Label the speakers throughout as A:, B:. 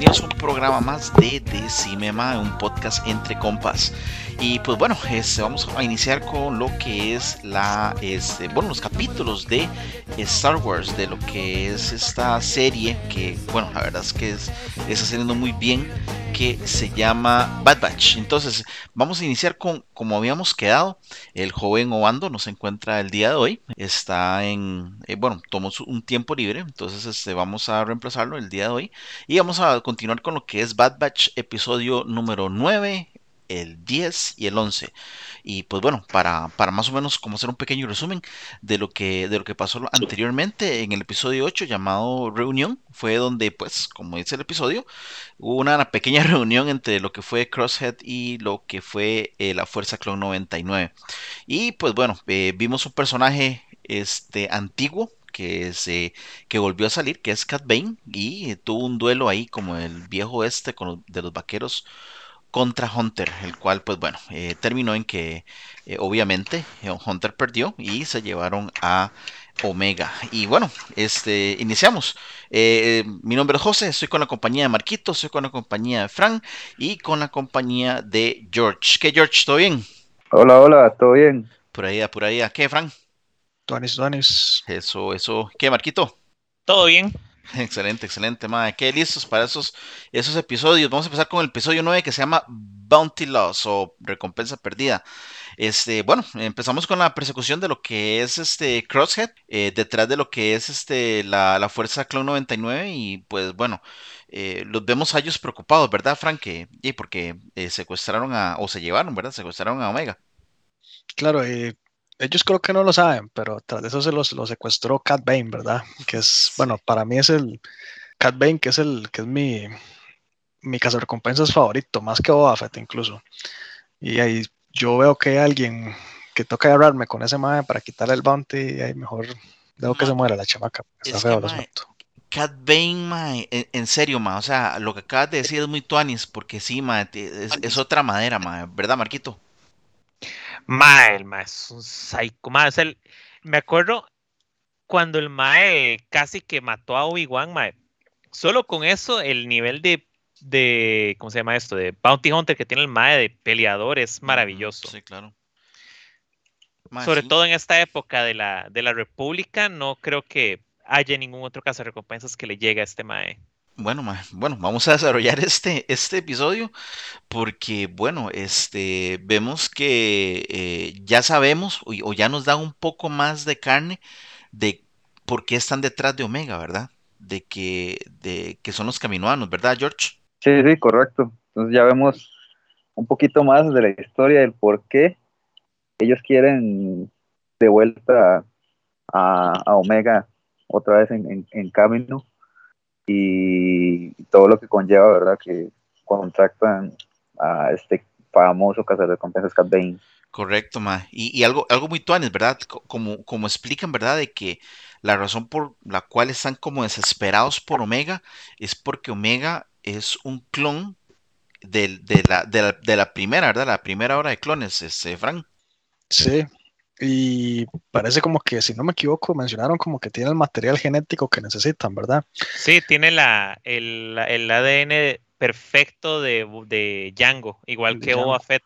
A: Bienvenidos un programa más de Decimema, un podcast entre compas. Y pues bueno, este, vamos a iniciar con lo que es la, este, bueno, los capítulos de Star Wars, de lo que es esta serie que, bueno, la verdad es que es, está saliendo muy bien, que se llama Bad Batch. Entonces, vamos a iniciar con, como habíamos quedado, el joven Obando nos encuentra el día de hoy, está en, eh, bueno, tomó un tiempo libre, entonces este, vamos a reemplazarlo el día de hoy y vamos a continuar con lo que es Bad Batch episodio número 9 el 10 y el 11. Y pues bueno, para, para, más o menos como hacer un pequeño resumen de lo que, de lo que pasó anteriormente en el episodio 8 llamado Reunión, fue donde pues, como dice el episodio, hubo una pequeña reunión entre lo que fue Crosshead y lo que fue eh, la Fuerza Clone 99. Y pues bueno, eh, vimos un personaje este, antiguo que, se, que volvió a salir, que es Cat Bane, y tuvo un duelo ahí como el viejo este con de los vaqueros contra Hunter, el cual pues bueno, eh, terminó en que eh, obviamente eh, Hunter perdió y se llevaron a Omega. Y bueno, este, iniciamos. mi nombre es José, estoy con la compañía de Marquito, estoy con la compañía de Frank y con la compañía de George. ¿Qué George? ¿Todo bien?
B: Hola, hola, ¿todo bien?
A: Por ahí, por ahí. ¿Qué, Frank?
C: Tuanis, Tuanis.
A: Eso, eso. ¿Qué, Marquito?
D: Todo bien.
A: Excelente, excelente, madre. ¿Qué listos para esos, esos episodios? Vamos a empezar con el episodio 9 que se llama Bounty Loss o Recompensa Perdida. Este, bueno, empezamos con la persecución de lo que es este Crosshead, eh, detrás de lo que es este la, la Fuerza Clone 99 y pues bueno, eh, los vemos a ellos preocupados, ¿verdad, Frank? Y porque eh, secuestraron a, o se llevaron, ¿verdad? Secuestraron a Omega.
C: Claro, eh, ellos creo que no lo saben, pero tras de eso se los, secuestró Cat Bane, ¿verdad? Que es, bueno, para mí es el Cat Bane, que es el, que es mi, mi recompensas favorito, más que Boba Fett incluso. Y ahí yo veo que hay alguien que toca agarrarme con ese mae para quitarle el bounty y ahí mejor dejo que se muera la chamaca. Está feo
A: Cat Bane, mae, en, serio, mae, o sea, lo que acabas de decir es muy tuanis, porque sí, mae, es, es otra madera, mae, ¿verdad, Marquito?
D: Mae, el Mae es un psycho. Mae, el, me acuerdo cuando el Mae casi que mató a Obi-Wan, Mae. Solo con eso, el nivel de, de, ¿cómo se llama esto? De Bounty Hunter que tiene el Mae de peleador es maravilloso.
A: Sí, claro.
D: Sobre todo en esta época de la, de la República, no creo que haya ningún otro caso de recompensas que le llegue a este Mae.
A: Bueno, bueno, vamos a desarrollar este, este episodio porque, bueno, este, vemos que eh, ya sabemos o, ya nos da un poco más de carne de por qué están detrás de Omega, ¿verdad? De que, de que son los caminoanos, ¿verdad, George?
B: Sí, sí, correcto. Entonces ya vemos un poquito más de la historia del por qué ellos quieren de vuelta a, Omega otra vez en, en camino y todo lo que conlleva, ¿verdad? Que contactan a este famoso cazarrecompensas Cat Bane.
A: Correcto, ma. Y, algo, algo muy tuanes, ¿verdad? Como, como explican, ¿verdad? De que la razón por la cual están como desesperados por Omega es porque Omega es un clon de, la, de, la, primera, ¿verdad? La primera hora de clones, este, Frank.
C: Sí, y parece como que, si no me equivoco, mencionaron como que tiene el material genético que necesitan, ¿verdad?
D: Sí, tiene la, el, ADN perfecto de, de Django, igual que Boba Fett.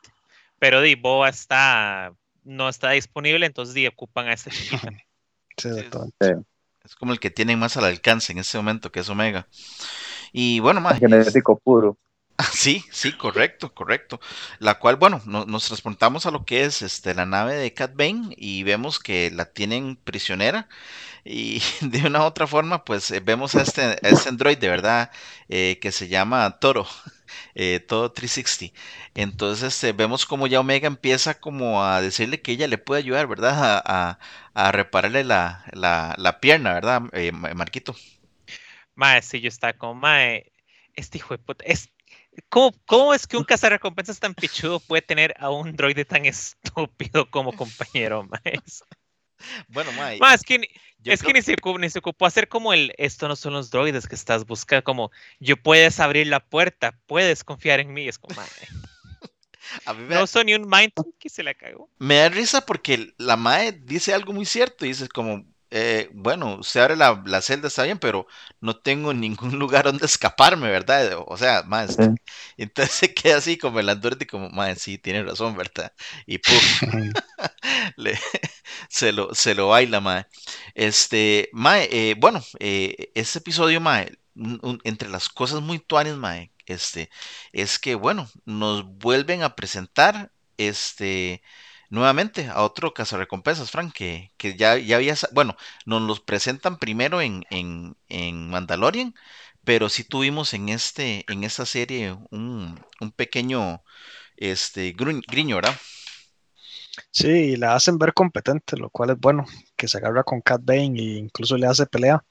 D: Pero di, Boba está, no está disponible, entonces di, ocupan a ese
C: sí,
A: Es como el que tienen más al alcance en ese momento, que es Omega. Y bueno, más.
B: Genético puro.
A: Sí, sí, correcto, correcto. La cual, bueno, nos transportamos a lo que es este, la nave de Cat Bane y vemos que la tienen prisionera y de una u otra forma, pues eh, vemos a este, este android de verdad eh, que se llama Toro, eh, Toro 360. Entonces este, vemos como ya Omega empieza como a decirle que ella le puede ayudar, ¿verdad? A, a, repararle la, la, la, pierna, ¿verdad, Marquito?
D: Mae, sí, yo está como, mae, este hijo de puta, ¿Cómo, es que un cazarrecompensas tan pichudo puede tener a un droide tan estúpido como compañero, más?
A: Bueno, Mae.
D: es que, es que ni, se, ni, se, ocupó hacer como el, esto no son los droides que estás buscando, como, yo puedes abrir la puerta, puedes confiar en mí, es como, Mae. No son ni un mind que se la cagó.
A: Me da risa porque la Mae dice algo muy cierto, dice como, eh, bueno, usted abre la, la, celda, está bien, pero no tengo ningún lugar donde escaparme, ¿verdad? O sea, más. Sí. Entonces se queda así como el Android, como, más, sí, tiene razón, ¿verdad? Y puf, le, se, lo, se lo baila, mae. Este, mae, eh, bueno, eh, este episodio, mae, un, un, entre las cosas muy tuanes, mae, este, es que, bueno, nos vuelven a presentar, este, nuevamente a otro cazarrecompensas, Frank, que, que ya, ya había, bueno, nos los presentan primero en, en, en Mandalorian, pero sí tuvimos en este, en esta serie un, un pequeño este griño, ¿verdad?
C: Sí, y la hacen ver competente, lo cual es bueno, que se agarra con Cat Bane e incluso le hace pelea.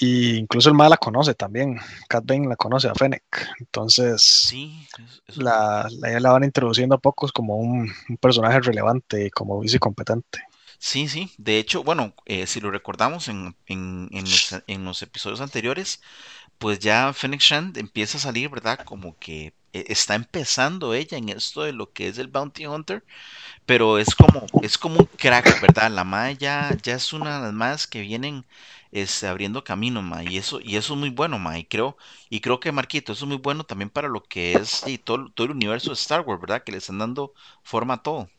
C: Y incluso el mal la conoce también. Cat Bane la conoce a Fennec. Entonces,
A: sí, eso.
C: la, la, la, van introduciendo a pocos como un, un personaje relevante, como vice competente.
A: Sí, sí. De hecho, bueno, eh, si lo recordamos en, en, en, los, en, los, episodios anteriores, pues ya Fennec Shand empieza a salir, ¿verdad? Como que eh, está empezando ella en esto de lo que es el Bounty Hunter, pero es como, es como un crack, ¿verdad? La Mae ya, es una de las más que vienen este, abriendo camino, ma, y eso, y eso es muy bueno, ma, y creo, y creo que Marquito, eso es muy bueno también para lo que es y todo, todo el universo de Star Wars, ¿verdad? Que le están dando forma a todo.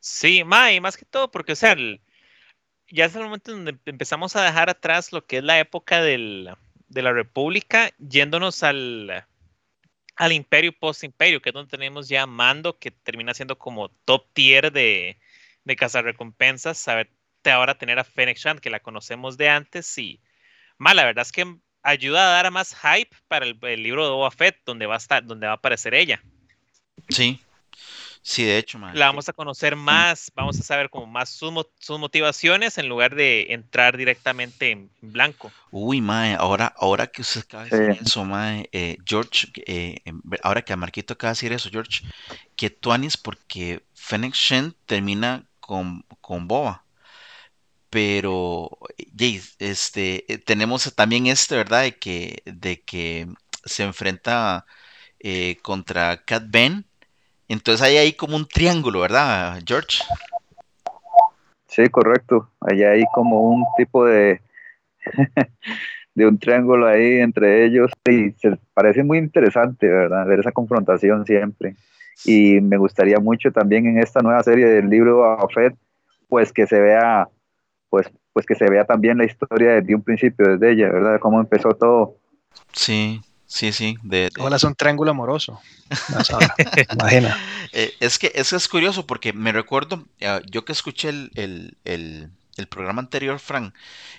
D: Sí, ma, y más que todo, porque, o sea, ya es el momento donde empezamos a dejar atrás lo que es la época del, de la República, yéndonos al, al Imperio post-Imperio, que es donde tenemos ya Mando, que termina siendo como top tier de, de cazarrecompensas, saber ahora tener a Fennec Shand, que la conocemos de antes, y mal, la verdad es que ayuda a dar más hype para el, el, libro de Boba Fett, donde va a estar, donde va a aparecer ella.
A: Sí, sí, de hecho, man.
D: La vamos a conocer más, vamos a saber como más sus, sus motivaciones en lugar de entrar directamente en blanco.
A: Uy, mae, ahora, ahora que usted acaba de decir eso, mae, eh, George, eh, ahora que a Marquito acaba de decir eso, George, que Tuanis porque Fennec Shand termina con, con Boba pero este tenemos también este verdad de que de que se enfrenta eh, contra Cat Ben entonces hay ahí como un triángulo verdad George
B: sí correcto. Hay ahí como un tipo de de un triángulo ahí entre ellos. Y se parece muy interesante verdad ver esa confrontación siempre. Y me gustaría mucho también en esta nueva serie del libro a Fed pues que se vea pues, pues que se vea también la historia desde un principio, desde ella, ¿verdad? Cómo empezó todo.
A: Sí, sí, sí. De, de...
C: Hola, es un triángulo amoroso. Imagina.
A: Eh, es que eso es curioso porque me recuerdo, uh, yo que escuché el, el, el, el, programa anterior, Frank,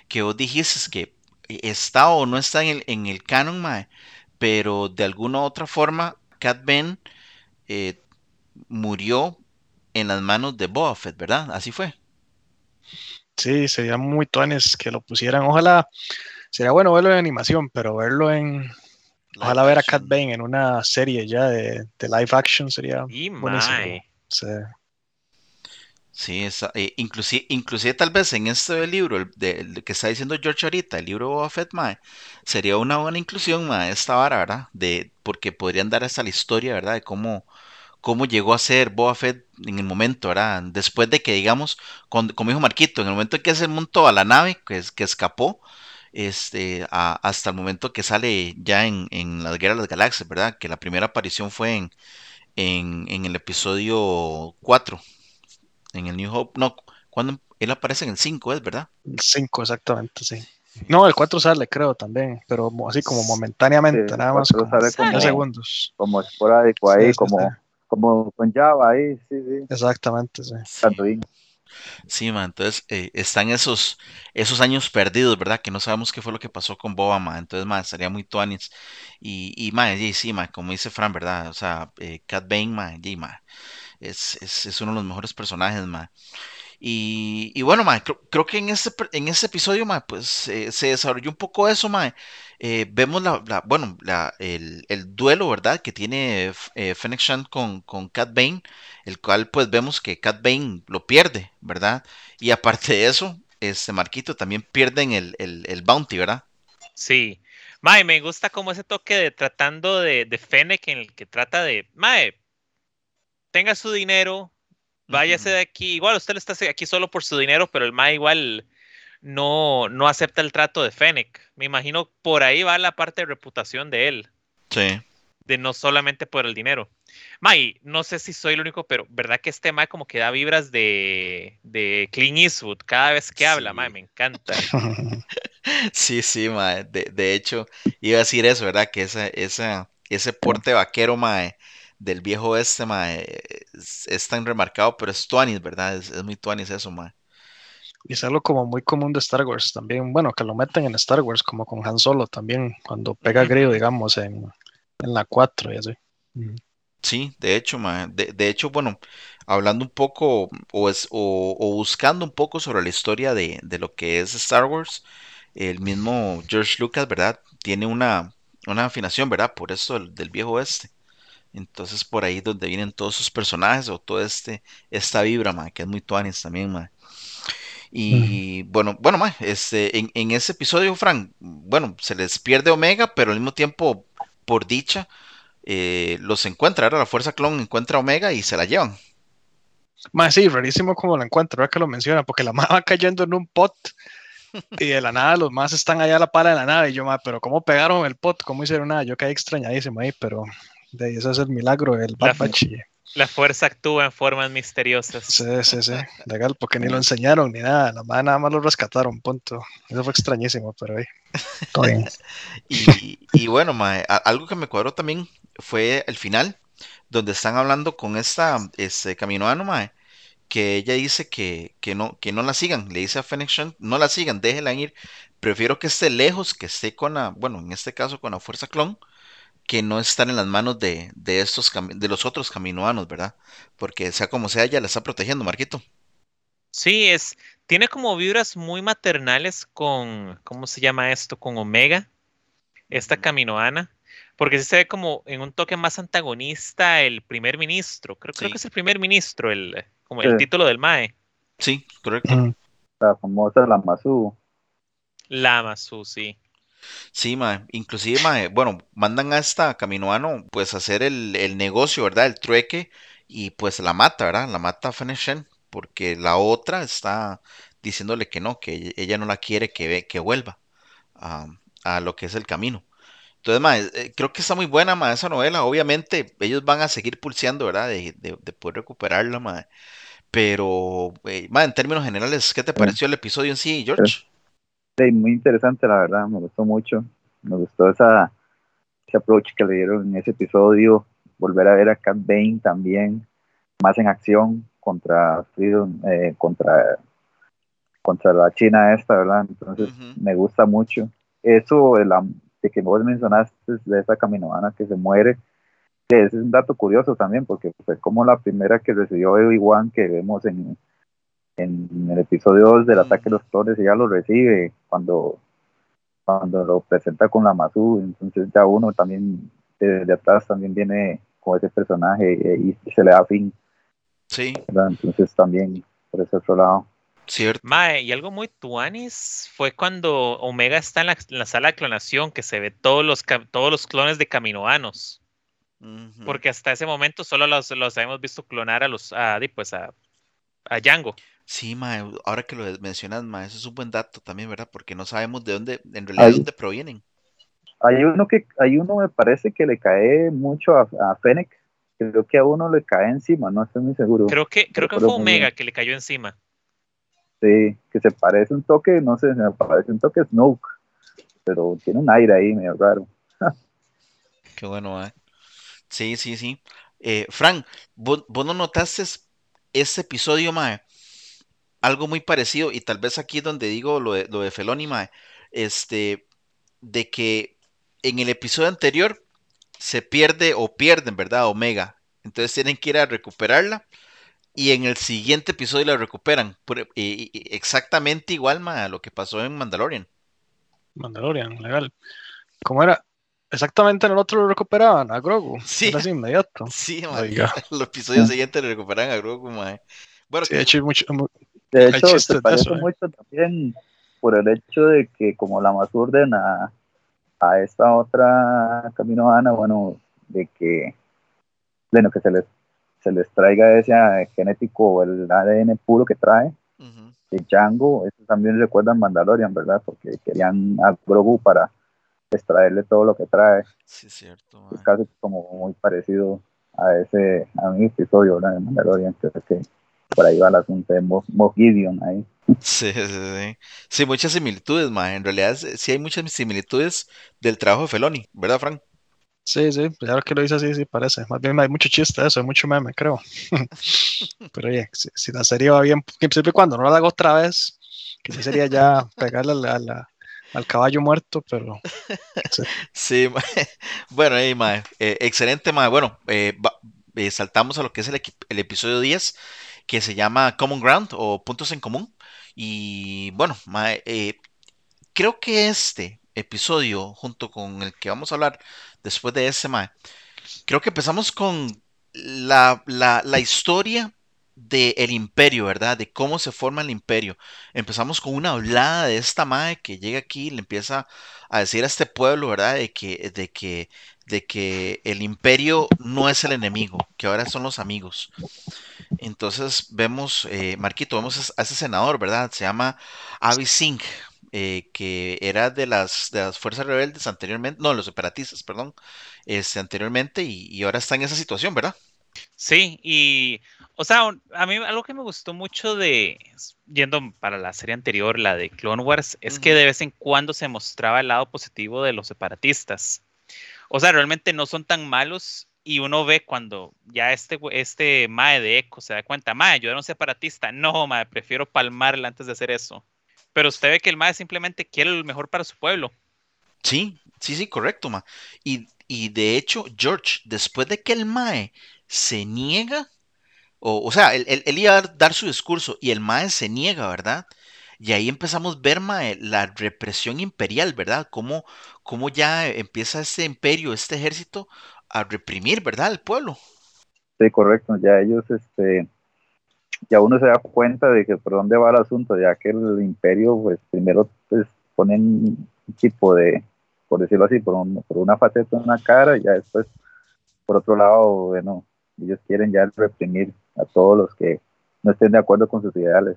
A: que vos dijiste que está o no está en el, en el canon, mae, pero de alguna u otra forma, Cat Ben eh, murió en las manos de Boba Fett, ¿verdad? Así fue.
C: Sí, sería muy tuanes que lo pusieran. Ojalá, sería bueno verlo en animación, pero verlo en. Ojalá ver a Cat Bane en una serie ya de, de live action sería
D: y
C: buenísimo. Sí.
A: Sí, esa, eh, inclusive, inclusive tal vez en este libro el, de, el que está diciendo George ahorita, el libro Boba Fett, mae, sería una buena inclusión, mae, esta vara, ¿verdad? De, porque podrían dar hasta la historia, ¿verdad? De cómo, cómo llegó a ser Boba Fett en el momento, ¿verdad? Después de que, digamos, con, como dijo Marquito, en el momento en que se montó a la nave, que, que escapó, este, a, hasta el momento que sale ya en, en las Guerras de las Galaxias, ¿verdad? Que la primera aparición fue en, en, en el episodio 4, en el New Hope, no, cuando él aparece en el 5, ¿es verdad?
C: El 5, exactamente, sí. No, el 4 sale, creo, también, pero así como momentáneamente,
B: Sí,
C: nada más como
B: sale como-
C: 10 segundos.
B: Como esporádico ahí,
C: Sí, sí,
B: como,
C: sí.
B: como con Java ahí, sí, sí.
C: Exactamente, sí.
B: Tatooine.
A: Sí, man, entonces eh, están esos, esos años perdidos, ¿verdad? Que no sabemos qué fue lo que pasó con Boba, man. Entonces, man, estaría muy tuanis. Y, y man, y sí, man, como dice Fran, ¿verdad? O sea, eh, Cat Bane, man, y, man, es, es, es uno de los mejores personajes, man. Y, bueno, man, creo, que en este, en este episodio, man, pues eh, se desarrolló un poco eso, man. Eh, vemos la, la- bueno, la, el, el duelo, ¿verdad? Que tiene eh, Fennec Shand con, con Cat Bane, el cual pues vemos que Cat Bane lo pierde, ¿verdad? Y aparte de eso, este Marquito también pierden el, el, el bounty, ¿verdad?
D: Sí. Mae, me gusta como ese toque de tratando de, de Fennec en el que trata de, Mae, tenga su dinero, váyase de aquí. Igual usted está aquí solo por su dinero, pero el Mae igual no, no acepta el trato de Fennec. Me imagino por ahí va la parte de reputación de él.
A: Sí.
D: De no solamente por el dinero. Mae, no sé si soy el único, pero verdad que este Mae como que da vibras de, de Clint Eastwood cada vez que habla. Mae, me encanta.
A: Sí, sí, mae. De, de hecho, iba a decir eso, ¿verdad? Que esa, esa, ese porte vaquero, mae, del viejo este, mae, es, es tan remarcado, pero es tuanis, ¿verdad? Es, es muy tuanis eso, mae.
C: Y es algo como muy común de Star Wars también. Bueno, que lo meten en Star Wars, como con Han Solo también, cuando pega grillo, digamos, en, en la 4 y así. Ujú.
A: Sí, de hecho, mae. De, de hecho, bueno, hablando un poco o, es, o, o buscando un poco sobre la historia de, de lo que es Star Wars, el mismo George Lucas, ¿verdad? Tiene una, una afinación, ¿verdad? Por eso del, del viejo este. Entonces por ahí donde vienen todos sus personajes o todo este, esta vibra, mae, que es muy tuanis también, mae. Y bueno, bueno, mae, este, en, en ese episodio, Frank, bueno, se les pierde Omega, pero al mismo tiempo, por dicha, eh, los encuentra, ahora la Fuerza Clon encuentra a Omega y se la llevan.
C: Más sí, rarísimo como lo encuentro, ahora que lo menciona, porque la ma va cayendo en un pot y de la nada los más están allá a la pala de la nave. Y yo, ma, pero ¿cómo pegaron el pot? ¿Cómo hicieron nada? Yo quedé extrañadísimo ahí, pero de ahí, ese es el milagro del
D: La
C: Bad Batch. y-
D: La fuerza actúa en formas misteriosas.
C: Sí, sí, sí, legal, porque ni lo enseñaron ni nada, la ma nada más lo rescataron, punto. Eso fue extrañísimo, pero ahí. Todo bien.
A: Y, y bueno, mae, algo que me cuadró también fue el final, donde están hablando con esta este, caminoano, mae, que ella dice que, que no, que no la sigan. Le dice a Fennec Shand, no la sigan, déjenla ir. Prefiero que esté lejos, que esté con la, bueno, en este caso con la fuerza clon, que no estar en las manos de, de estos de los otros caminoanos, ¿verdad? Porque sea como sea, ella la está protegiendo, Marquito.
D: Sí, es, tiene como vibras muy maternales con, ¿cómo se llama esto? Con Omega, esta caminoana, porque sí se ve como en un toque más antagonista el primer ministro, creo, creo que es el primer ministro, el, como el título del MAE,
A: Sí, correcto.
B: La famosa la Masu.
D: Lama sí.
A: Sí, mae. Inclusive, mae, bueno, mandan a esta caminoano pues a hacer el, el negocio, ¿verdad? El trueque y pues la mata, ¿verdad? La mata a Fennec Shand, porque la otra está diciéndole que no, que ella, no la quiere que, ve- que vuelva a, a lo que es el camino. Entonces, mae, eh, creo que está muy buena, mae, esa novela. Obviamente, ellos van a seguir pulseando, ¿verdad? De, de- de poder recuperarla, mae. Pero, eh, mae, en términos generales, ¿qué te pareció el episodio en sí, George?
B: Sí, muy interesante, la verdad, me gustó mucho. Me gustó esa, ese approach que le dieron en ese episodio. Volver a ver a Cat Bane también, más en acción contra Freedom, eh, contra, contra la China esta, ¿verdad? Entonces me gusta mucho. Eso de, la, de que vos mencionaste de esa caminoana que se muere, que ese es un dato curioso también, porque fue como la primera que recibió Obi-Wan que vemos en, en el episodio 2 del
A: Mm.
B: ataque de los clones, ella lo recibe cuando, cuando lo presenta con la Masu, entonces ya uno también de, de atrás también viene con ese personaje y, se le da fin,
A: Sí,
B: ¿verdad? Entonces también por ese otro lado.
A: cierto.
D: Mae, y algo muy tuanis fue cuando Omega está en la, en la sala de clonación, que se ve todos los, todos los clones de caminoanos. Porque hasta ese momento solo los, los habíamos visto clonar a los a, pues a, a Django.
A: Sí, mae, ahora que lo mencionas, mae, eso es un buen dato también, ¿verdad? Porque no sabemos de dónde, en realidad, de
B: Ahí.
A: dónde provienen.
B: Hay uno que hay uno me parece que le cae mucho a, a Fennec, creo que a uno le cae encima, no estoy muy seguro.
D: Creo que, creo que fue
B: muy bien.
D: Omega que le cayó encima.
B: Sí, que se parece un toque, no sé, se me parece un toque Snoke, pero tiene un aire ahí medio raro.
A: Qué bueno, mae. Sí, sí, sí. Eh, Frank, ¿vos, vos no notaste ese episodio, mae? Algo muy parecido, y tal vez aquí donde digo lo de, lo de Feloni, mae, este, de que en el episodio anterior se pierde o pierden, ¿verdad? Omega. Entonces tienen que ir a recuperarla. Y en el siguiente episodio la recuperan. Exactamente igual, a lo que pasó en Mandalorian.
C: Mandalorian, legal. ¿Cómo era? Exactamente en el otro lo recuperaban, a Grogu.
A: Sí.
C: Era así inmediato.
A: Sí, mae.
C: Oiga.
A: El episodio siguiente le recuperan a Grogu, mae. Bueno,
C: Sí, de hecho, hay mucho, mu-
B: De hecho, se parece
C: ¿eh?
B: mucho también por el hecho de que como la más ordena a esta otra camino Ana, bueno, de que bueno, que se les se les traiga ese eh, genético o el ADN puro que trae
A: Ujú.
B: de Django, eso también recuerdan Mandalorian, ¿verdad? Porque querían a Grogu para extraerle todo lo que trae,
A: Sí, es cierto,
B: es casi como muy parecido a ese, a un episodio, ¿verdad? De Mandalorian, creo que por ahí va el asunto de Moff, Moff Gideon ahí.
A: Sí, sí, sí. Sí, muchas similitudes, mae. En realidad sí sí hay muchas similitudes del trabajo de Feloni, ¿verdad, Frank?
C: Sí, sí, pues ahora que lo dice así, sí parece. Más bien hay mucho chiste de eso, hay mucho meme, creo. Pero oye, si, si la serie va bien, siempre y cuando no la hago otra vez, que sí sería ya pegarle al, al- al caballo muerto, pero
A: Sí, mae. Bueno, ahí, mae. Eh, excelente, mae. Bueno, eh, va- eh, saltamos a lo que es el, el episodio 10, que se llama Common Ground o Puntos en Común. Y bueno, eh, creo que este episodio, junto con el que vamos a hablar después de ese, mae, creo que empezamos con la, la, la historia del imperio, ¿verdad? De cómo se forma el imperio. Empezamos con una hablada de esta madre que llega aquí y le empieza a decir a este pueblo, ¿verdad? De que, de que, de que el imperio no es el enemigo, que ahora son los amigos. Entonces vemos, eh, Marquito, vemos a ese senador, ¿verdad? Se llama Avi Singh, eh, que era de las, de las fuerzas rebeldes anteriormente, no, los separatistas, perdón, este, anteriormente, y, y ahora está en esa situación, ¿verdad?
D: Sí, y, o sea, a mí algo que me gustó mucho de, yendo para la serie anterior, la de Clone Wars, es que de vez en cuando se mostraba el lado positivo de los separatistas. O sea, realmente no son tan malos y uno ve cuando ya este, este Mae de Echo se da cuenta, Mae, yo era un separatista. No, Mae, prefiero palmarla antes de hacer eso. Pero usted ve que el Mae simplemente quiere lo mejor para su pueblo.
A: Sí, sí, sí, correcto, ma. Y, y de hecho, George, después de que el Mae se niega, o, o sea, él, él- él iba a dar, dar su discurso y el Mae se niega, ¿verdad? Y ahí empezamos a ver, mae, la represión imperial, ¿verdad? Cómo, cómo ya empieza este imperio, este ejército a reprimir, ¿verdad? Al pueblo.
B: Sí, correcto, ya ellos, este, ya uno se da cuenta de que por dónde va el asunto, ya que el imperio, pues primero pues, ponen un tipo de, por decirlo así, por, un- por una faceta una cara, y ya después, por otro lado, bueno, ellos quieren ya reprimir a todos los que no estén de acuerdo con sus ideales.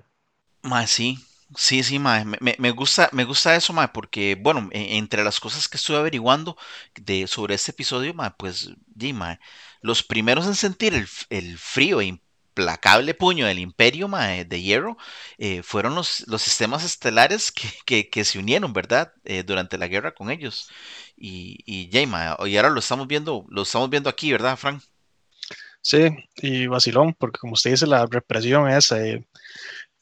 A: Mae, sí, sí, sí, mae, me, me- gusta, me gusta eso, mae, porque, bueno, e- entre las cosas que estuve averiguando de, sobre este episodio, mae, pues, di, los primeros en sentir el, el frío e implacable puño del imperio, mae, de hierro, eh, fueron los, los sistemas estelares que, que, se unieron, ¿verdad? Eh, durante la guerra con ellos. Y, y, ya, mae, y ahora lo estamos viendo, lo estamos viendo aquí, ¿verdad, Frank?
C: sí, y vacilón, porque como usted dice, la represión es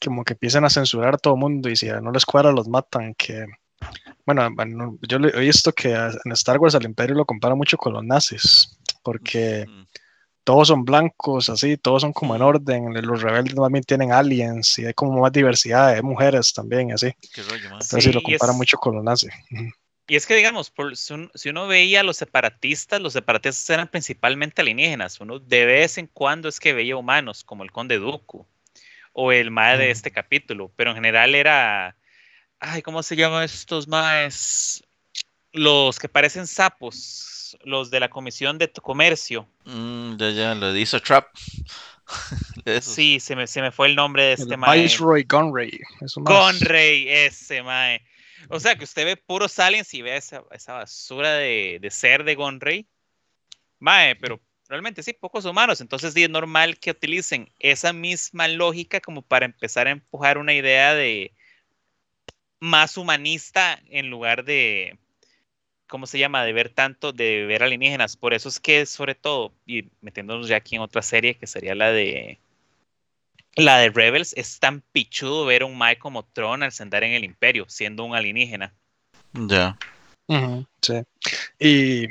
C: como que empiezan a censurar a todo el mundo y si no les cuadra los matan, que bueno, bueno, yo he visto que a- en Star Wars al imperio lo compara mucho con los nazis, porque
A: Mm,
C: todos son blancos, así, todos son como en orden, los rebeldes también tienen aliens y hay como más diversidad, hay mujeres también, así,
A: qué rollo, mae.
C: entonces sí, lo
D: y es-
C: compara mucho con los nazis.
D: Y es que, digamos, por, si, un- si uno veía a los separatistas, los separatistas eran principalmente alienígenas. Uno de vez en cuando es que veía humanos, como el conde Dooku o el mae de este capítulo, pero en general era. Ay, ¿cómo se llaman estos maes? Los que parecen sapos, los de la Comisión de Comercio.
A: Mm, ya, ya, lo hizo Trap.
D: Sí, se me, se me fue el nombre de este
C: El
D: mae.
C: Viceroy Gunray, eso más.
D: Conrey, ese mae. O sea, que usted ve puros aliens y ve esa, esa basura de, de ser de Gonrey. Mae, pero realmente sí, pocos humanos. Entonces sí, es normal que utilicen esa misma lógica como para empezar a empujar una idea de más humanista en lugar de, ¿cómo se llama? De ver tanto, de ver alienígenas. Por eso es que sobre todo, y metiéndonos ya aquí en otra serie que sería la de la de Rebels, es tan pichudo ver a un Mae como Tron al sentar en el Imperio, siendo un alienígena.
A: Ya.
C: Sí. Y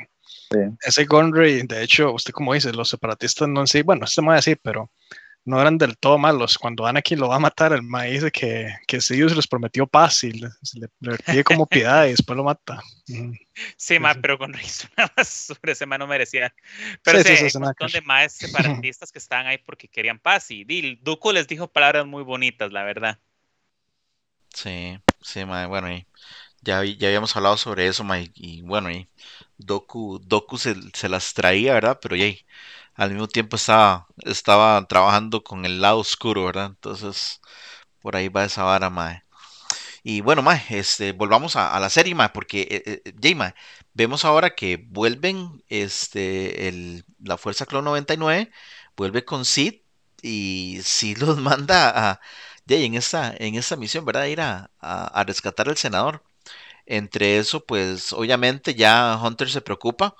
B: Sí.
C: ese Gunray, de hecho, usted como dice, los separatistas no en sí, bueno, este mae sí, pero no eran del todo malos. Cuando Anakin lo va a matar, el mae dice que, que les prometió paz y le, se le- le pide como piedad y después lo mata.
D: Sí, ma,
C: sí.
D: pero con una basura, ese ma no merecía. Pero
C: Sí,
D: sí,
C: sí, sí,
D: hay
C: sí,
D: un montón de maes separatistas que estaban ahí porque querían paz y, y Dooku les dijo palabras muy bonitas, la verdad.
A: Sí, sí, mae, bueno, y ya, ya habíamos hablado sobre eso, mae, y bueno, y Doku, Doku se, se las traía, ¿verdad? Pero yay, al mismo tiempo estaba, estaba trabajando con el lado oscuro, ¿verdad? Entonces, por ahí va esa vara, mae. Y bueno, mae, este, volvamos a, la serie, mae, porque, eh, eh vemos ahora que vuelven, este, el, la Fuerza Clon 99, vuelve con Sid, y Sid los manda a, Jay, en esta, en misión, ¿verdad? Ir a, a, rescatar al senador. Entre eso, pues, obviamente ya Hunter se preocupa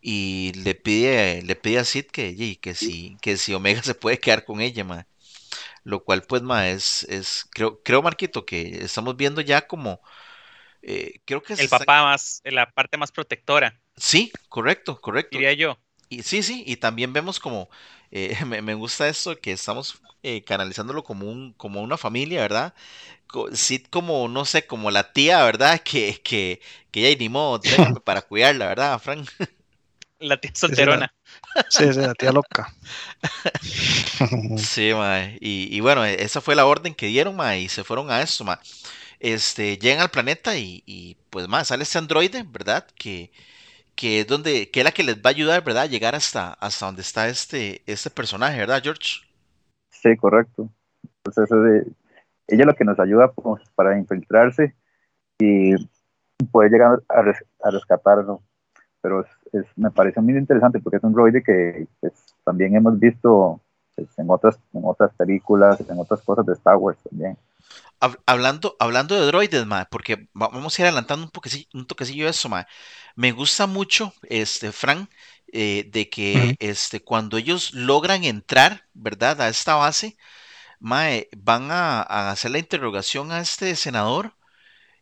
A: y le pide, le pide a Sid que, que, si, que si Omega se puede quedar con ella, ma. Lo cual, pues, ma, es, es creo, creo, Marquito, que estamos viendo ya como, eh, creo que.
D: El papá más, la parte más protectora.
A: Sí, correcto, correcto.
D: Diría yo.
A: Y sí, sí, y también vemos como, eh, me, gusta esto que estamos eh, canalizándolo como, un, como una familia, ¿verdad? Sí, como, no sé, como la tía, ¿verdad? Que, que, que ya ni modo para cuidarla, ¿verdad, Frank?
D: La tía solterona.
C: Sí, sí, la tía loca.
A: Sí, mae. Y, y, bueno, esa fue la orden que dieron, mae, y se fueron a eso, mae. Este, llegan al planeta y, y pues, más sale ese androide, ¿verdad? Que, que es donde, que es la que les va a ayudar, ¿verdad? A llegar hasta, hasta donde está este, este personaje, ¿verdad, George?
B: Sí, correcto. Entonces, ella es lo que nos ayuda pues, para infiltrarse y poder llegar a, rescatarlo. Pero es, me parece muy interesante porque es un droide que pues, también hemos visto pues, en, otras, en otras películas, en otras cosas de Star Wars también.
A: Hablando, hablando de droides, ma, porque vamos a ir adelantando un, toquecillo de eso, ma. Me gusta mucho, este, Frank, eh, de que este, cuando ellos logran entrar, ¿verdad? A esta base, mae, van a, hacer la interrogación a este senador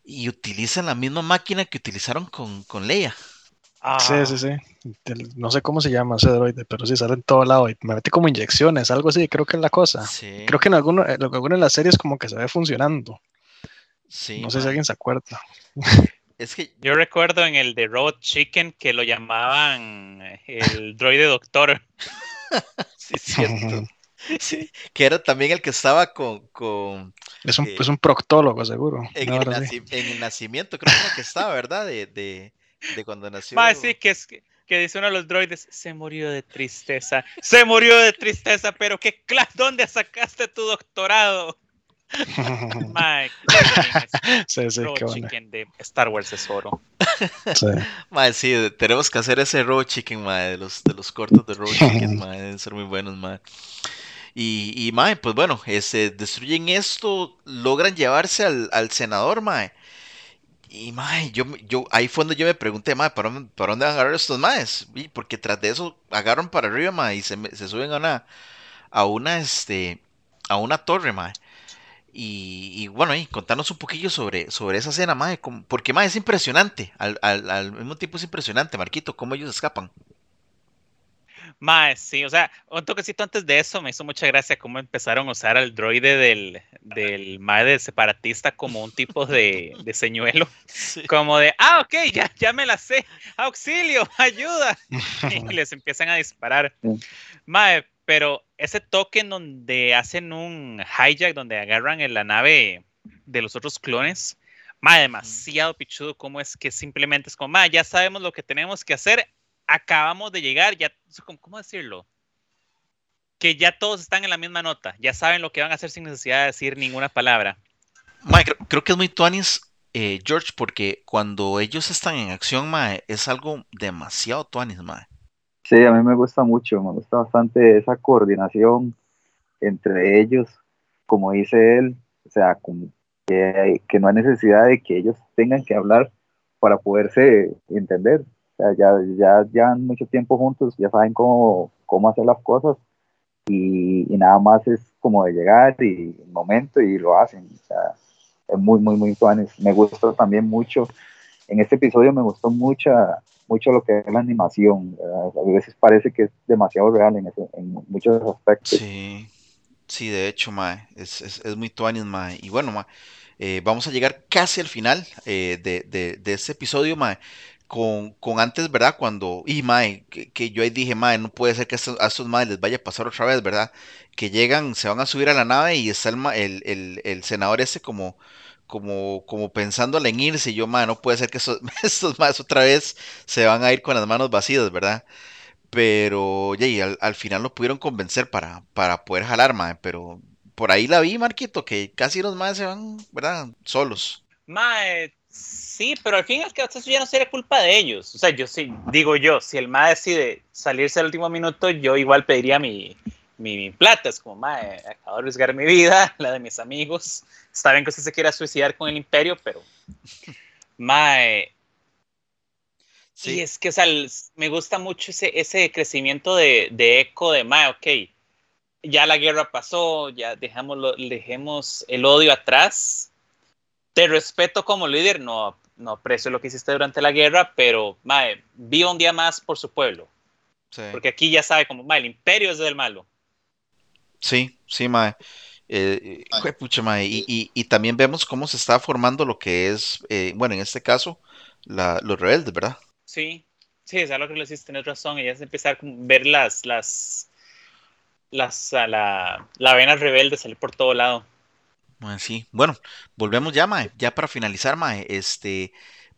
A: y utilizan la misma máquina que utilizaron con, con Leia.
C: Sí, sí, sí. No sé cómo se llama ese droide, pero sí sale en todo lado y me mete como inyecciones, algo así, creo que es la cosa. Creo que en alguno, en alguna de las series como que se ve funcionando. Sí, no sé si alguien se acuerda.
D: Es que yo recuerdo en el de Robot Chicken que lo llamaban el droide doctor.
A: sí, cierto. Sí, que era también el que estaba con... con
C: es, un, un proctólogo, seguro.
A: En, el, nacimiento, creo que estaba, ¿verdad? De, de, de cuando nació.
D: Va, sí, que es que dice uno de los droides, se murió de tristeza, se murió de tristeza, pero qué clase, ¿dónde sacaste tu doctorado? Mike, sí, sí, qué chicken de Star Wars es oro.
A: Sí. sí, tenemos que hacer ese raw chicken, mae, de los, de los cortos de raw chicken, mae, deben ser muy buenos, mae. Y, y mae, pues bueno, este, destruyen esto, logran llevarse al, al senador, mae. Y mae, yo, yo, ahí fue donde yo me pregunté, mae, ¿para, ¿para dónde van a agarrar estos maes? Y porque tras de eso agarran para arriba, mae, y se, se suben a una, a una, este, a una torre, mae. Y, bueno, y contanos un poquillo sobre, sobre esa escena, mae, porque mae, es impresionante, al, al, al mismo tiempo es impresionante, Marquito, cómo ellos escapan.
D: Mae, sí, o sea, un toquecito antes de eso me hizo mucha gracia cómo empezaron a usar al droide del, del Mae de separatista como un tipo de, de señuelo. Como de, ah, ok, ya, ya me la sé, auxilio, ayuda. y les empiezan a disparar. Mae, pero ese toque en donde hacen un hijack, donde agarran en la nave de los otros clones, mae, demasiado pichudo, como es que simplemente es como, mae, ya sabemos lo que tenemos que hacer, acabamos de llegar, ya, ¿cómo decirlo? Que ya todos están en la misma nota, ya saben lo que van a hacer sin necesidad de decir ninguna palabra.
A: Mike, creo que es muy tuanis, eh, George, porque cuando ellos están en acción, mae, es algo demasiado tuanis, mae.
B: Sí, a mí me gusta mucho, me gusta bastante esa coordinación entre ellos, como dice él, o sea, que, que no hay necesidad de que ellos tengan que hablar para poderse entender ya, ya, ya mucho tiempo juntos, ya saben cómo, cómo hacer las cosas y, nada más es como de llegar y momento y lo hacen. O sea, es muy, muy, muy fun. Me gustó también mucho, en este episodio me gustó mucho, mucho lo que es la animación. A veces parece que es demasiado real en, en muchos aspectos.
A: Sí, sí, de hecho, mae, es, es, es muy tuanis, mae. Y bueno, mae, eh, vamos a llegar casi al final eh, de, de, de, este episodio, mae con, con antes, ¿verdad? Cuando, y mae, que, yo ahí dije, mae, no puede ser que a estos, a les vaya a pasar otra vez, ¿verdad? Que llegan, se van a subir a la nave y está el, el, el, senador ese como, como, como pensando en irse, y yo, mae, no puede ser que estos, estos otra vez se van a ir con las manos vacías, ¿verdad? Pero, ya, y al, al final lo pudieron convencer para, para poder jalar, mae. Pero por ahí la vi, Marquito, que casi los más se van, ¿verdad? Solos.
D: Mae, sí, pero al fin y al cabo eso ya no sería culpa de ellos. O sea, yo sí, digo yo, si el mae decide salirse al último minuto, yo igual pediría mi, mi, mi plata. Es como, mae, acabo de arriesgar mi vida, la de mis amigos. Está bien que usted se quiera suicidar con el imperio, pero... Mae,
A: Sí.
D: Y es que, o sea, me gusta mucho ese, ese crecimiento de, de eco de Mae, ok, ya la guerra pasó, ya dejamos, lo- dejemos el odio atrás. Te respeto como líder, no, no aprecio lo que hiciste durante la guerra, pero Mae, viva un día más por su pueblo.
A: Sí.
D: Porque aquí ya sabe como, Mae, el imperio es del malo.
A: Sí, sí, mae. Eh, eh, pucha, mae, Y, y- y también vemos cómo se está formando lo que es, eh, bueno, en este caso, la- los rebeldes, ¿verdad?
D: Sí, sí, es algo que le hiciste, tenés razón. Y ya se empieza a ver las, las, las, a la, la vena rebelde salir por todo lado.
A: Mae, sí. Bueno, volvemos ya, mae. Ya para finalizar, mae. Este,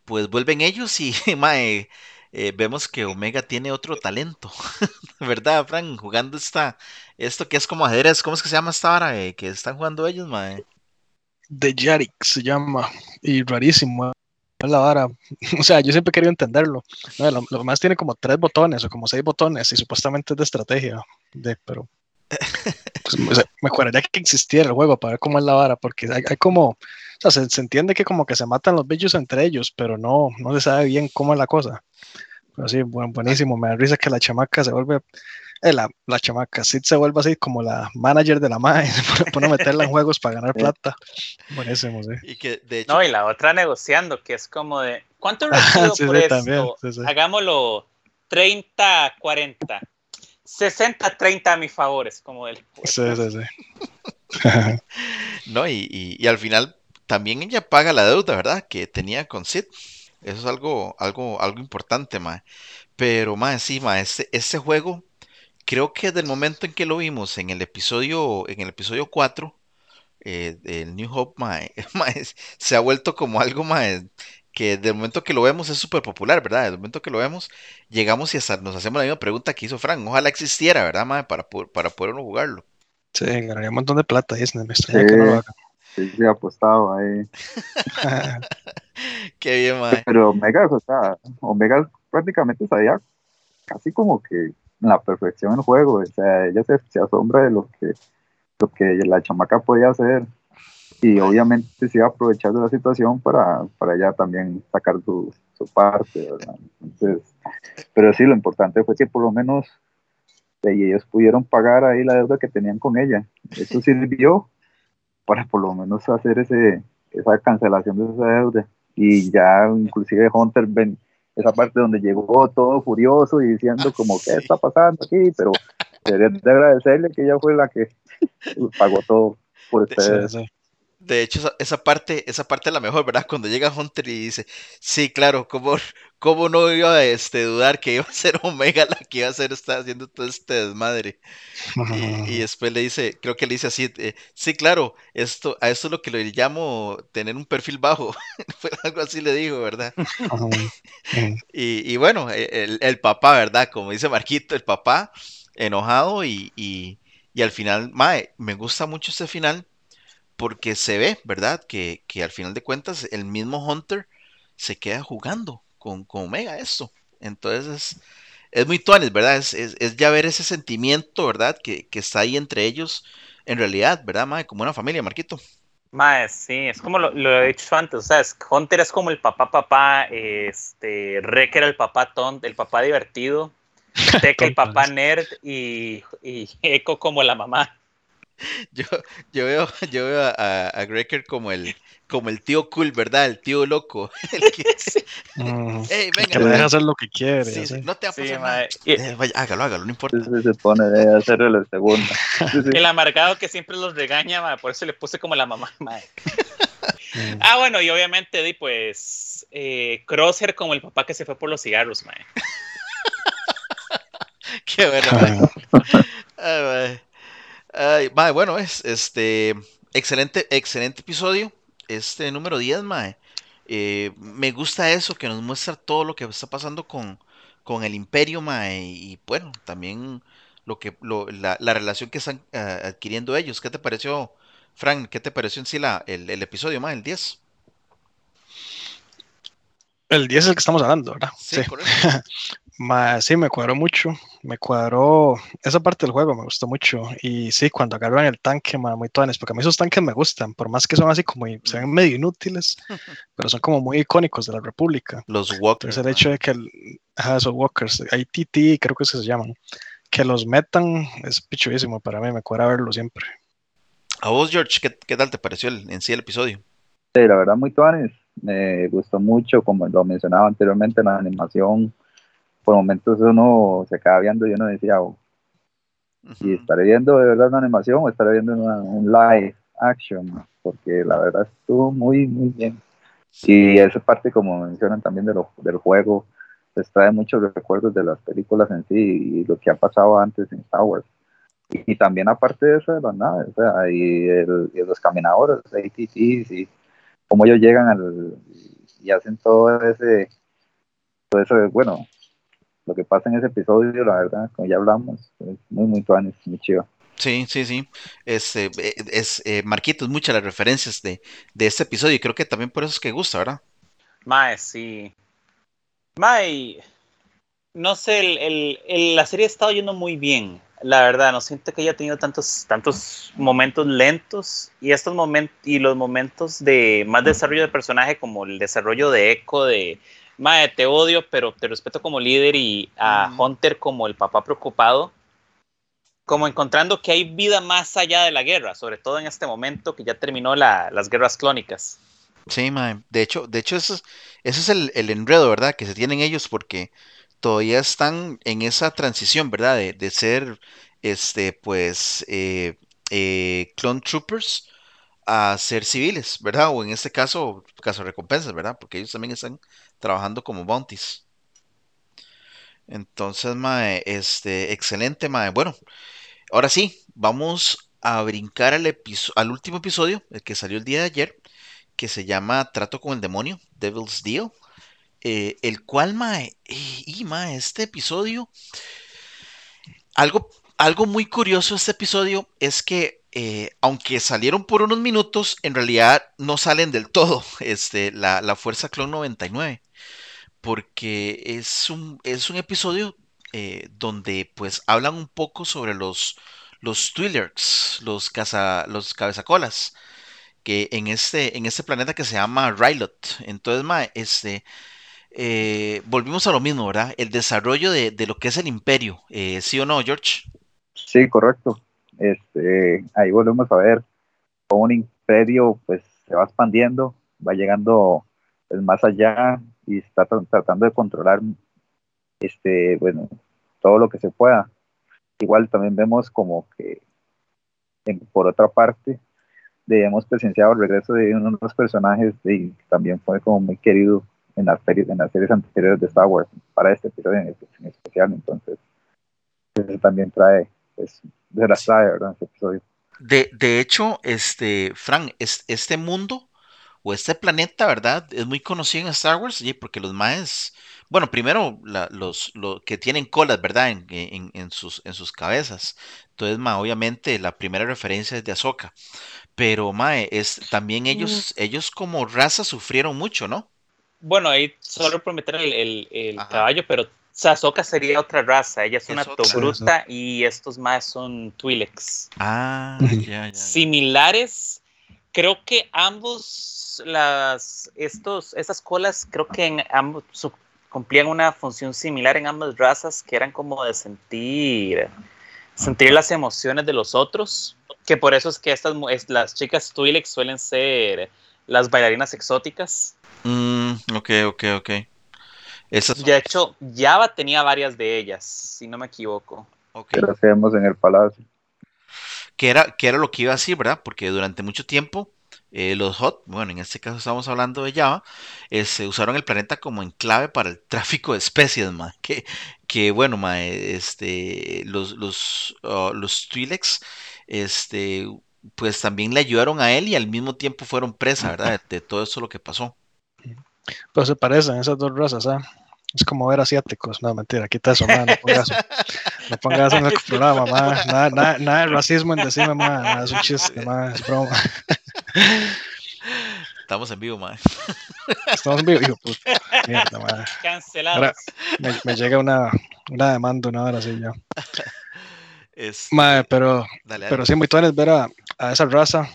A: pues vuelven ellos y, mae, eh, vemos que Omega tiene otro talento, ¿verdad, Frank? Jugando esta, esto que es como ajedrez, ¿cómo es que se llama esta hora eh, que están jugando ellos, mae?
C: The Yarik se llama. Y rarísimo. Es la vara. O sea, yo siempre he querido entenderlo. No, lo, lo más tiene como tres botones o como seis botones y supuestamente es de estrategia. De, pero pues, o sea, acuerdaría que existiera el juego para ver cómo es la vara, porque hay, hay como, o sea, se, se entiende que como que se matan los bichos entre ellos, pero no, no se sabe bien cómo es la cosa. Pero sí, buen- buenísimo. Me da risa que la chamaca se vuelve, eh, la, la chamaca, Sid se vuelve así como la manager de la MAE, se pone- a meterla en juegos para ganar plata. Buenísimo, sí.
A: Y que de hecho,
D: No, y la otra negociando, que es como de, ¿cuánto recibo
C: sí,
D: por
C: sí,
D: esto?
C: también, sí, sí.
D: Hagámoslo 30, 40. 60, 30 a mi favor, es como el...
C: Sí, sí, sí.
A: no, y, y- y al final también ella paga la deuda, ¿verdad? Que tenía con Sid. Eso es algo, algo, algo importante, mae. Pero, mae, sí, mae, ese, ese juego, creo que desde el momento en que lo vimos en el episodio, en el episodio 4, eh, del New Hope, mae, mae, se ha vuelto como algo, mae, que del momento que lo vemos es súper popular, ¿verdad? Del momento que lo vemos, llegamos y hasta nos hacemos la misma pregunta que hizo Frank. Ojalá existiera, ¿verdad, mae? Para, poder- para poder uno jugarlo.
C: Sí, ganaría un montón de plata Disney, me extraña que no lo haga.
B: Sí, sí, apostado ahí.
A: Qué bien, mae.
B: Pero Omega, o sea, Omega prácticamente sabía casi como que en la perfección el juego. O sea, ella se, se asombra de lo que, lo que la chamaca podía hacer. Y obviamente se iba a aprovechar de la situación para, para ella también sacar su, su parte, ¿verdad? Entonces, pero sí, lo importante fue que por lo menos ellos pudieron pagar ahí la deuda que tenían con ella. Eso sirvió para por lo menos hacer ese, esa cancelación de esa deuda. Y ya inclusive Hunter ven esa parte donde llegó todo furioso y diciendo
A: Ah,
B: como qué está pasando aquí, pero debería de agradecerle que ella fue la que pagó todo por ustedes.
A: De hecho, esa, esa parte, esa parte es la mejor, ¿verdad? Cuando llega Hunter y dice, sí, claro, ¿cómo, cómo no iba a este, dudar que iba a ser Omega la que iba a ser, está haciendo todo este desmadre? Y, y después le dice, creo que le dice así, eh, sí, claro, esto, a esto es lo que le llamo tener un perfil bajo. Fue algo así le dijo, ¿verdad? Y, y bueno, e- el, el papá, ¿verdad? Como dice Marquito, el papá enojado y, y, y al final, mae, me gusta mucho este final porque se ve, ¿verdad? Que, que al final de cuentas el mismo Hunter se queda jugando con, con Omega esto. Entonces es, es muy tuanes, ¿verdad? Es, es, es ya ver ese sentimiento, ¿verdad? Que, que está ahí entre ellos en realidad, ¿verdad, mae? Como una familia, Marquito.
D: Mae, sí, es como lo, lo he dicho antes, o sea, es- Hunter es como el papá papá, este, Rek era el papá tonto, el papá divertido, Tech el papá nerd y, y Echo como la mamá.
A: Yo, yo veo, yo veo a, a Greker como el, como el tío cool, ¿verdad? El tío loco. El que, hey,
C: Que
A: venga,
C: le
A: mae.
C: deja hacer lo que quiere.
A: Sí,
C: así.
A: sí, no te va a pasar nada. Eh, vaya, hágalo, hágalo, no importa.
B: Se pone de la segunda.
D: El amargado que siempre los regaña, por eso le puse como la mamá. mae.
C: Ujú.
D: Ah, bueno, y obviamente, di, pues, eh, Crosshair como el papá que se fue por los cigarros, mae.
A: Qué bueno, mae. Ay, mae. Bueno, es este excelente, excelente episodio. Este número 10, mae. Eh, me gusta eso, que nos muestra todo lo que está pasando con, con el imperio, mae, y bueno, también lo que lo, la, la, relación que están uh, adquiriendo ellos. ¿Qué te pareció, Frank? ¿Qué te pareció en sí la, el, el episodio, mae, el 10?
C: El 10 es el que estamos hablando, ¿verdad?
A: Sí, sí. correcto.
C: Ma, sí, me cuadró mucho, me cuadró esa parte del juego, me gustó mucho. Y sí, cuando agarran el tanque, ma, muy tones, porque a mí esos tanques me gustan, por más que son así como, se ven medio inútiles, pero son como muy icónicos de la República.
A: Los Walkers.
C: Entonces el hecho de que, el, ajá, esos Walkers, ITT creo que se llaman, que los metan es pichuísimo para mí, me cuadra verlo siempre.
A: A vos, George, ¿qué, qué tal te pareció el, en sí el episodio?
B: Sí, la verdad, muy tones. Me gustó mucho, como lo mencionaba anteriormente, la animación por momentos uno se acaba viendo y uno decía, oh, uh -huh. y estaré viendo de verdad una animación o estaré viendo una, un live action, porque la verdad estuvo muy, muy bien. Y esa parte, como mencionan también de lo, del juego, les trae muchos recuerdos de las películas en sí y lo que ha pasado antes en Star Wars. Y, y también aparte de eso de las naves, o sea, y, el, y los caminadores, ATTs, y cómo ellos llegan al, y hacen todo ese, todo eso, bueno, lo que pasa en ese episodio, la verdad, como ya hablamos, es muy, muy tuanis, muy chido.
A: Sí, sí, sí. Es, eh, es eh, Marquitos, muchas las referencias de, de este episodio y creo que también por eso es que gusta, ¿verdad?
D: Mae, sí. Mae, no sé, el, el, el, la serie ha estado yendo muy bien, la verdad. No siento que haya tenido tantos, tantos momentos lentos y estos momentos y los momentos de más desarrollo de personaje, como el desarrollo de Echo, de Mae, te odio, pero te respeto como líder y a mm. Hunter como el papá preocupado. Como encontrando que hay vida más allá de la guerra, sobre todo en este momento que ya terminó la, las guerras clónicas.
A: Sí, mae. De hecho, de hecho ese es, ese es el, el, enredo, ¿verdad? Que se tienen ellos porque todavía están en esa transición, ¿verdad? De, de ser, este, pues, eh, eh, clone troopers a ser civiles, ¿verdad? O en este caso, caso recompensas, ¿verdad? Porque ellos también están trabajando como bounties. Entonces, mae, este, excelente, mae. Bueno, ahora sí, vamos a brincar al, al último episodio, el que salió el día de ayer, que se llama Trato con el demonio, Devil's Deal, eh, el cual, mae, y mae, este episodio, algo, algo muy curioso este episodio es que eh, aunque salieron por unos minutos, en realidad no salen del todo este, la, la Fuerza Clon 99 porque es un, es un episodio eh, donde pues hablan un poco sobre los, los los, los cabezacolas, que en este, en este planeta que se llama Rylot. Entonces, este, eh, volvimos a lo mismo, ¿verdad? El desarrollo de, de lo que es el imperio, ¿sí o no, George?
B: Sí, correcto. Este, ahí volvemos a ver cómo un imperio pues se va expandiendo, va llegando pues, más allá y está tratando de controlar este bueno todo lo que se pueda igual también vemos como que por otra parte hemos presenciado el regreso de uno de los personajes y también fue como muy querido en las series en las series anteriores de Star Wars para este episodio en especial entonces eso también trae de las trae verdad este episodio
A: de, de hecho este Frank es, este mundo o este planeta, ¿verdad? Es muy conocido en Star Wars, ¿sí? porque los maes, bueno, primero la, los, los, que tienen colas, ¿verdad? En, en, en, sus, en sus cabezas. Entonces, ma, obviamente la primera referencia es de Ahsoka. Pero, mae, es, también ellos, mm. ellos como raza sufrieron mucho, ¿no?
D: Bueno, ahí solo por meter el, el, el caballo, pero Ahsoka sería otra raza. Ella es, es una Togruta y estos maes son Twi'leks.
A: Ah, ya, ya.
D: Similares. Creo que ambos las estos esas colas creo que en ambos su, cumplían una función similar en ambas razas que eran como de sentir sentir las emociones de los otros que por eso es que estas las chicas Twi'lek suelen ser las bailarinas exóticas
A: mm, ok ok ok
D: Esas de hecho Java tenía varias de ellas si no me equivoco
B: okay. que las vemos en el palacio
A: que era, que era lo que iba a decir, ¿verdad? Porque durante mucho tiempo eh, los HOT, bueno, en este caso estamos hablando de Java, eh, se usaron el planeta como enclave para el tráfico de especies, ma, que, que bueno, ma, este, los, los, uh, los Twi'leks, este, pues también le ayudaron a él y al mismo tiempo fueron presa, ¿verdad? De, de todo eso lo que pasó.
C: Pues se parecen esas dos razas, ¿eh? Es como ver asiáticos. No, mentira, quita eso, ma, no pongas eso. No pongas eso en el programa, ma. Nada, nada, nada de racismo en decirme, ma. Nada, es un chiste, ma. Es broma.
A: Estamos en vivo, mae.
C: Estamos en vivo, hijo, puta. Mierda, ma.
E: Cancelados.
C: Ahora- Me, me llega una, una demanda una hora así ya.
A: Este,
C: Ma, pero,
A: dale, dale.
C: pero sí, muy tuanes ver a, a esa raza.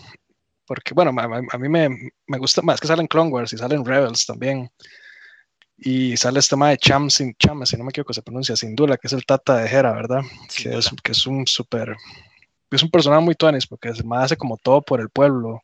C: Porque, bueno, ma- a mí me, me gusta más que salen Clone Wars y salen Rebels también. Y sale este ma de Cham, sin, Cham, si no me equivoco, se pronuncia Sindula, que es el tata de Hera, ¿verdad?
A: Sin
C: que, es,
A: duda.
C: que es un súper. Es un personaje muy tuanis porque el ma hace como todo por el pueblo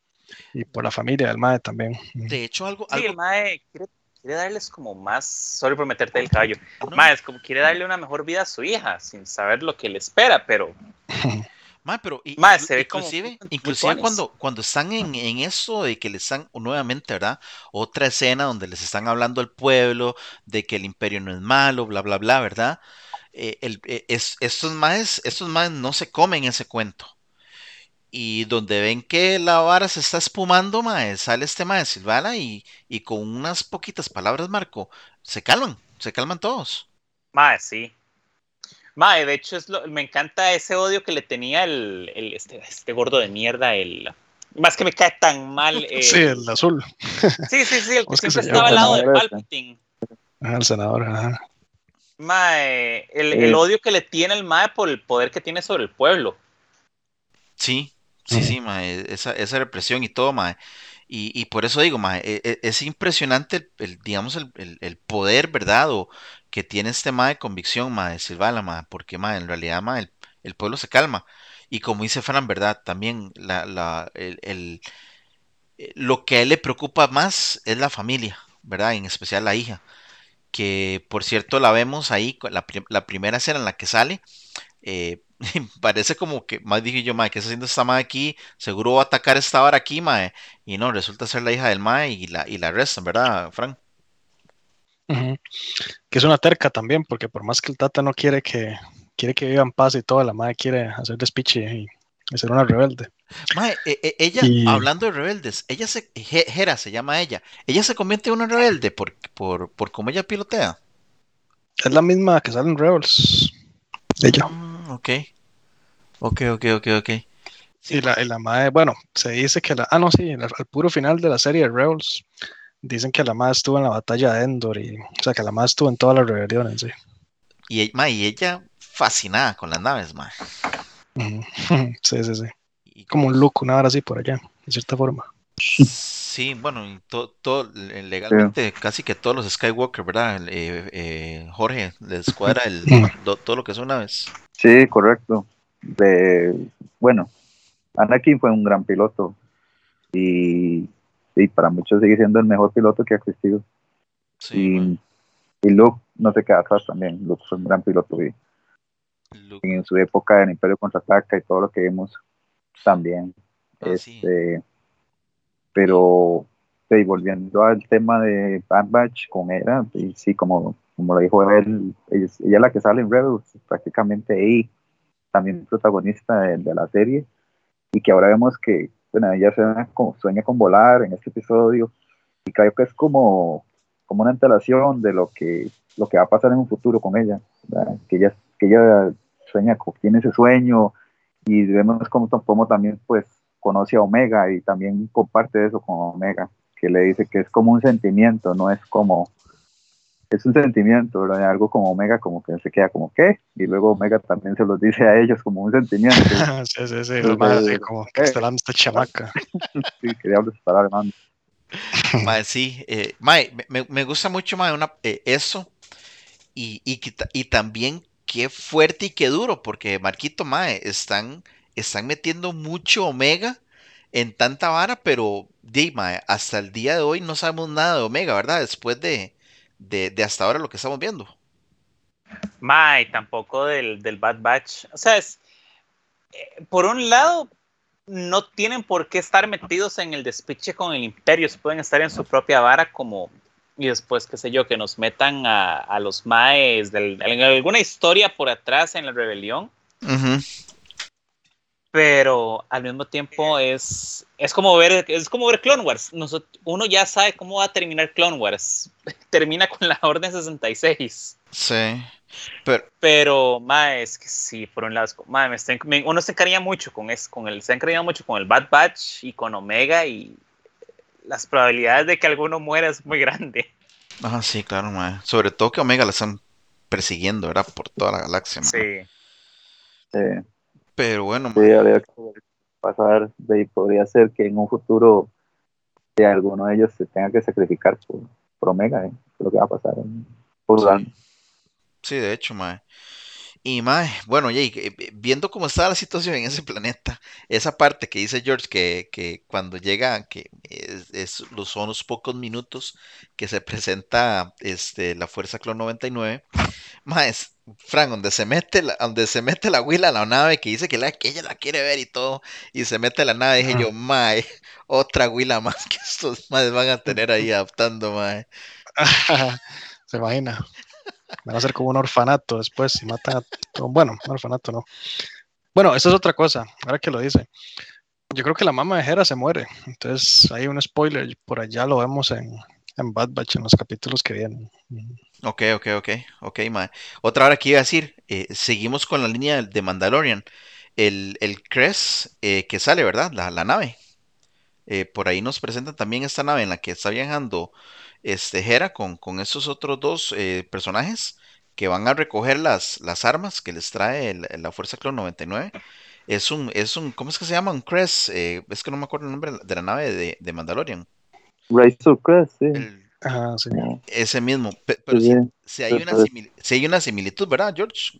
C: y por la familia del mae también.
A: De hecho, algo,
E: Sí,
A: algo
E: el mae quiere, quiere darles como más. Sorry por meterte el caballo.
A: no,
E: Mae, es como quiere darle una mejor vida a su hija sin saber lo que le espera, pero.
A: Mae, pero inclu-
E: se ve
A: inclusive, inclusive cuando, cuando están en, en eso de que les están nuevamente, ¿verdad? Otra escena donde les están hablando al pueblo de que el imperio no es malo, bla, bla, bla, ¿verdad? Eh, el- eh, es- estos maes, estos maes no se comen ese cuento. Y donde ven que la vara se está espumando, mae, sale este mae Silvana y, y con unas poquitas palabras, Marco, se calman, se calman todos.
E: Mae, sí. Mae, de hecho, es lo- me encanta ese odio que le tenía el, el- este, este gordo de mierda, el. Más que me cae tan mal. el-
C: Sí, el azul,
E: sí, sí, sí, el
C: ¿Cómo
E: que siempre estaba al lado de. Palpatine.
C: ajá, el senador. Ajá.
E: Mae, el,
B: Sí.
E: el odio que le tiene el Mae por el poder que tiene sobre el pueblo.
A: Sí, sí,
C: Ujú.
A: sí, mae, esa, esa represión y todo, mae. Y, y por eso digo, mae, e- e- es impresionante el, el, digamos, el, el- el poder, ¿verdad? O que tiene este mae de convicción, mae, de Silvala, mae, porque, mae, en realidad, mae, el, el pueblo se calma. Y como dice Fran, ¿verdad? También la, la, el, el- eh, lo que a él le preocupa más es la familia, ¿verdad? En especial la hija, que por cierto la vemos ahí, la, la primera escena en la que sale, eh, parece como que, más dije yo, mae, ¿qué está haciendo esta mae aquí? Seguro va a atacar esta hora aquí, mae. Y no, resulta ser la hija del mae y la, y la ¿verdad,
C: Que es una terca también, porque por más que el Tata no quiere que quiere que viva en paz y todo, la madre quiere hacer despiche y, y ser una rebelde.
A: Mae, e- e- ella,
C: Y-
A: hablando de rebeldes, ella se, Je- Hera se llama ella, ella se convierte en una rebelde por, por, por cómo ella pilotea.
C: Es la misma que sale en Rebels. Ella.
A: Mm, ok. Ok, ok, ok, ok.
C: y la, y la madre, bueno, se dice que la. Ah, no, sí, al, al puro final de la serie de Rebels. Dicen que la madre estuvo en la batalla de Endor y. O sea, que la madre estuvo en todas las rebeliones, sí.
A: Y, mae, y ella fascinada con las naves.
C: Ujú. Sí, sí, sí.
A: Y
C: Como un look, una hora así por allá, de cierta forma.
A: Sí, bueno, y to- todo, le- legalmente casi que todos los Skywalker, ¿verdad? Eh, eh, Jorge les cuadra el, todo lo que son naves.
B: Sí, correcto. De, bueno, Anakin fue un gran piloto y, y para muchos sigue siendo el mejor piloto que ha existido.
A: Sí,
B: y, y Luke no se queda atrás también. Luke fue un gran piloto y, en su época del Imperio contraataca y todo lo que vimos también.
A: ah, sí.
B: este, pero sí, volviendo al tema de Bad Batch con Era, y sí, como, como lo dijo él, ella, es- la que sale en Rebels, prácticamente y también protagonista de, de la serie, y que ahora vemos que, bueno, ella sueña con, sueña con volar en este episodio, y creo que es como, como una antelación de lo que, lo que va a pasar en un futuro con ella, que ella, que ella sueña, tiene ese sueño, y vemos como, como también pues conoce a Omega y también comparte eso con Omega, que le dice que es como un sentimiento, no es como, es un sentimiento, ¿verdad? Algo como Omega como que se queda como, ¿qué? Y luego Omega también se los dice a ellos como un sentimiento.
C: sí, sí, sí.
B: Pues,
C: La madre así
B: eh,
C: como que está hablando esta chamaca.
B: sí, que diablos estará.
A: Mae, sí, eh, mae, me- me, me gusta mucho mae, una, eh, eso y, y, y también qué fuerte y qué duro, porque Marquito Mae están, están metiendo mucho Omega en tanta vara, pero di, mae, hasta el día de hoy no sabemos nada de Omega, ¿verdad? Después de, de, de hasta ahora lo que estamos viendo.
E: Mae, tampoco del, del Bad Batch. O sea, es, eh, por un lado, no tienen por qué estar metidos en el despiche con el imperio, se pueden estar en su propia vara como, y después, qué sé yo, que nos metan a, a los maes, del, en alguna historia por atrás en la rebelión.
A: Ujú.
E: Pero al mismo tiempo es, es como ver es como ver Clone Wars. uno ya sabe cómo va a terminar Clone Wars. Termina con la Orden 66.
A: Sí. Pero,
E: pero es que sí, por un lado, me uno se encariña mucho con, es, con el, se encariña mucho con el Bad Batch y con Omega y las probabilidades de que alguno muera es muy grande.
A: Ah, sí, claro, mae. Sobre todo que Omega la están persiguiendo, ¿verdad? Por toda la galaxia.
E: Sí.
B: sí.
A: Pero bueno,
B: sí, habría que pasar, y podría ser que en un futuro de alguno de ellos se tenga que sacrificar por, Omega, ¿eh? lo que va a pasar en por
A: sí. sí, de hecho, mae. Y mae, bueno, Jay, eh, viendo cómo está la situación en ese planeta, esa parte que dice George que, que cuando llega, que es, son los pocos minutos que se presenta este, la Fuerza Clon 99, mae, Frank, donde se mete la, donde se mete la huila a la nave que dice que, la, que ella la quiere ver y todo, y se mete la nave, dije yo, mae, otra huila más que estos madres van a tener ahí adaptando, mae.
C: se imagina. Va a ser como un orfanato después si matan a... Bueno, un orfanato no. Bueno, esa es otra cosa, ahora que lo dice. Yo creo que la mamá de Hera se muere. Entonces hay un spoiler, por allá lo vemos en, en Bad Batch en los capítulos que vienen.
A: Ok, ok, ok, ok, mae. Otra hora que iba a decir, eh, seguimos con la línea de Mandalorian. El, el Crest eh, que sale, ¿verdad? La, la nave. Eh, por ahí nos presentan también esta nave en la que está viajando este, Hera con, con esos otros dos eh, personajes que van a recoger las, las armas que les trae la Fuerza Clone 99. Es un, es un, ¿cómo es que se llama? Un Crest, eh, es que no me acuerdo el nombre de la nave de, de Mandalorian.
B: Razor Crest, sí.
C: sí.
A: Ese mismo, pero si, hay una si hay una similitud, ¿verdad, George?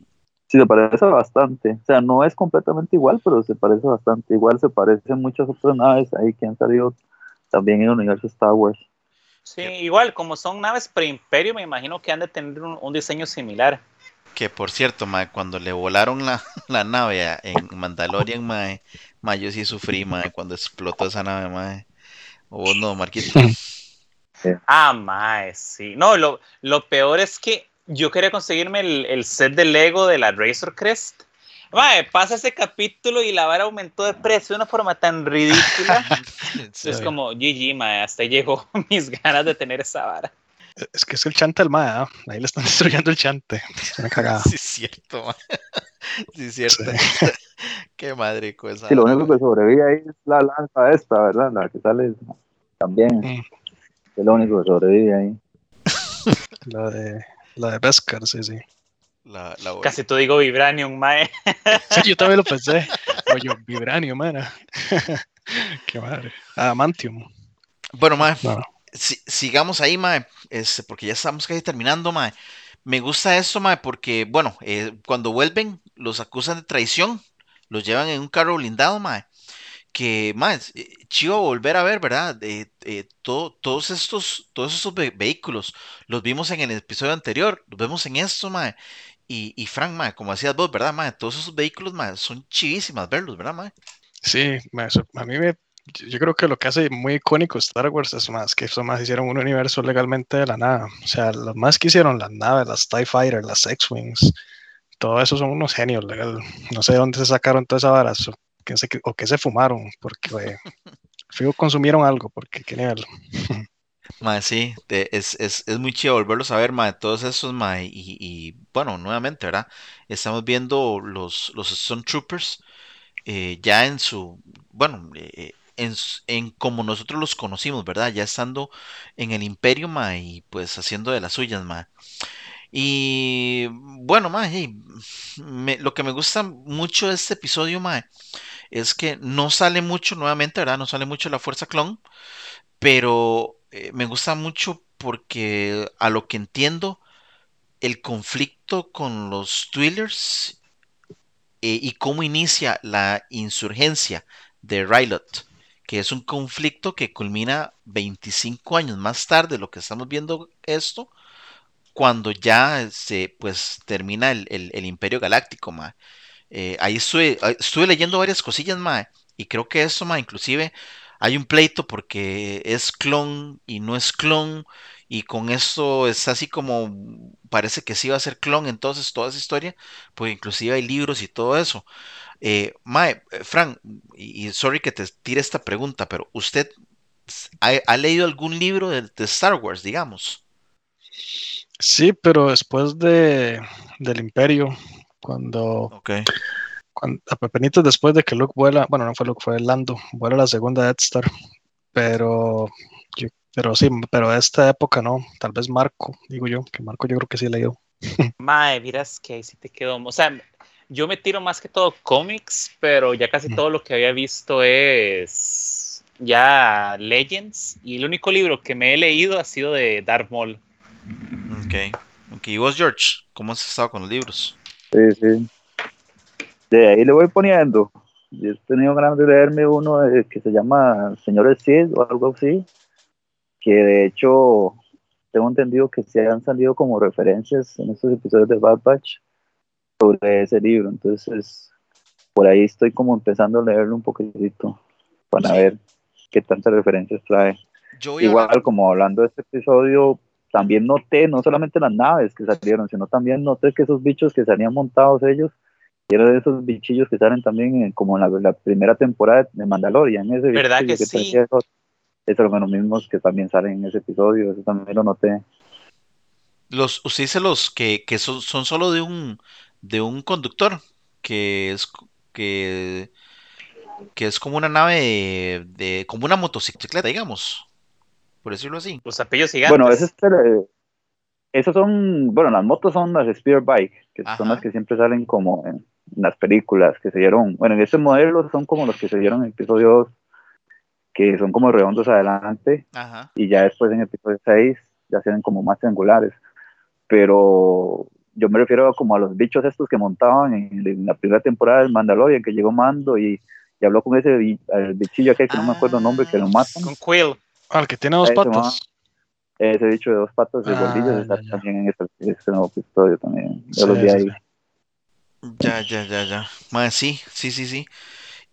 B: Sí, se parece bastante. O sea, no es completamente igual, pero se parece bastante. Igual se parecen muchas otras naves ahí que han salido también en el universo Star Wars.
E: Sí, igual, como son naves pre-imperio, me imagino que han de tener un, diseño similar.
A: Que por cierto, mae, cuando le volaron la, la nave en Mandalorian, mae, mae, yo sí sufrí, mae, cuando explotó esa nave, mae. O no, Marquito.
E: Ah, mae, sí. No, lo, lo peor es que yo quería conseguirme el, el set de Lego de la Razor Crest Mae, pasa ese capítulo y la vara aumentó de precio de una forma tan ridícula. es como, GG, mae, hasta llegó mis ganas de tener esa vara.
C: Es que es el chante del mae, ¿eh? ahí le están destruyendo el chante.
A: Me cagada. Sí, es cierto, mae. Sí, es cierto. Qué madre cosa.
B: Sí, lo único que sobrevive ahí es la lanza esta, ¿verdad? La que sale también. Mm. Es lo único que sobrevive ahí.
C: La de, la de Beskar, sí, sí.
E: Casi tú digo Vibranium, mae.
C: Sí, yo también lo pensé. Oye, Vibranium, man. Qué madre. Adamantium.
A: Bueno, mae. Sigamos ahí, mae. Es, porque ya estamos casi terminando, mae. Me gusta esto, mae, porque, bueno, eh, cuando vuelven, los acusan de traición. Los llevan en un carro blindado, mae. Que, mae, eh, chivo volver a ver, ¿verdad? Eh, todos estos, todos vehículos los vimos en el episodio anterior, los vemos en esto, mae. Y, y Frank, ma, como decías vos, ¿verdad, ma? Todos esos vehículos, ma, son chivísimas verlos, ¿verdad, ma?
C: Sí, a mí me, yo creo que lo que hace muy icónico Star Wars es más que eso más hicieron un universo legalmente de la nada. O sea, lo más que hicieron las naves, las TIE Fighter, las X-Wings, todo eso son unos genios legal. No sé de dónde se sacaron todas esas varas o qué se fumaron, porque fijo consumieron algo, porque qué nivel.
A: Mae, sí, es, es, es, muy chido volverlos a ver, mae, todos esos, y, y, bueno, nuevamente, ¿verdad? Estamos viendo los, los Stone Troopers eh, ya en su, bueno, eh, en, en, como nosotros los conocimos, ¿verdad? Ya estando en el imperio, y pues haciendo de las suyas, mae. Y bueno, mae, lo que me gusta mucho de este episodio, mae, es que no sale mucho, nuevamente, ¿verdad? No sale mucho la fuerza clon, pero eh, me gusta mucho porque a lo que entiendo, el conflicto con los Twillers eh, y cómo inicia la insurgencia de Rylot, que es un conflicto que culmina 25 años más tarde, lo que estamos viendo esto, cuando ya se pues termina el, Imperio Galáctico, eh, ahí estuve, estuve, leyendo varias cosillas, ma, y creo que eso, ma, inclusive hay un pleito porque es clon y no es clon y con esto es así como parece que sí va a ser clon entonces toda esa historia pues inclusive hay libros y todo eso. Eh, Mae, eh, Fran, y, y sorry que te tire esta pregunta, pero ¿usted ha, ha leído algún libro de, de Star Wars, digamos?
C: Sí, pero después de del Imperio, cuando,
A: Ok.
C: cuando apenitas después de que Luke vuela, bueno, no fue Luke, fue Lando, vuela la segunda Death Star, pero yo- pero sí, pero de esta época no, tal vez Marco, digo yo, que Marco yo creo que sí leído.
E: Mae, miras que ahí sí te quedó. O sea, yo me tiro más que todo cómics, pero ya casi todo lo que había visto es ya Legends. Y el único libro que me he leído ha sido de Darth Maul.
A: Ok. Ok, ¿y vos, George? ¿Cómo has estado con los libros?
B: Sí, sí. De ahí le voy poniendo. Yo he tenido ganas de leerme uno de- que se llama Señores Sid o algo así, que de hecho tengo entendido que se han salido como referencias en estos episodios de Bad Batch sobre ese libro. Entonces, por ahí estoy como empezando a leerlo un poquitito para
A: Sí.
B: ver qué tantas referencias trae.
A: Yo voy a
B: Igual como hablando de este episodio, también noté no solamente las naves que salieron, sino también noté que esos bichos que salían montados ellos, eran de esos bichillos que salen también en- como en la, la primera temporada de Mandalorian. Ese
E: ¿Verdad
B: bichillo
E: que sí?
B: Esos, esos son los mismos que también salen en ese episodio, eso también lo noté.
A: Los, usted dice los que, que son, son solo de un, de un conductor, que es, que, que es como una nave de, de- como una motocicleta, digamos, por decirlo así.
E: Los apellidos gigantes.
B: Bueno, ese es el, eh, esos son, bueno, las motos son las Spear Bike, que
A: Ajá.
B: son las que siempre salen como en, en las películas que se dieron. Bueno, en este modelo son como los que se dieron en episodio 2, que son como redondos adelante,
A: Ajá.
B: y ya después en episodio 6 ya se ven como más triangulares. Pero yo me refiero como a los bichos estos que montaban en, en la primera temporada del Mandalorian, que llegó Mando y, y habló con ese el bichillo aquel que no me acuerdo el nombre, que lo matan.
E: Con Quill.
C: Ah, el que tiene dos
B: Ese
C: patas.
B: Ese bicho de dos patas de
C: Ah,
B: gordillos está
C: ya,
B: también en este, este nuevo episodio también. Yo
C: Sí,
B: los vi
C: sí,
B: ahí.
C: sí.
A: Ya, ya, ya, ya. Mae, sí, sí, sí, sí.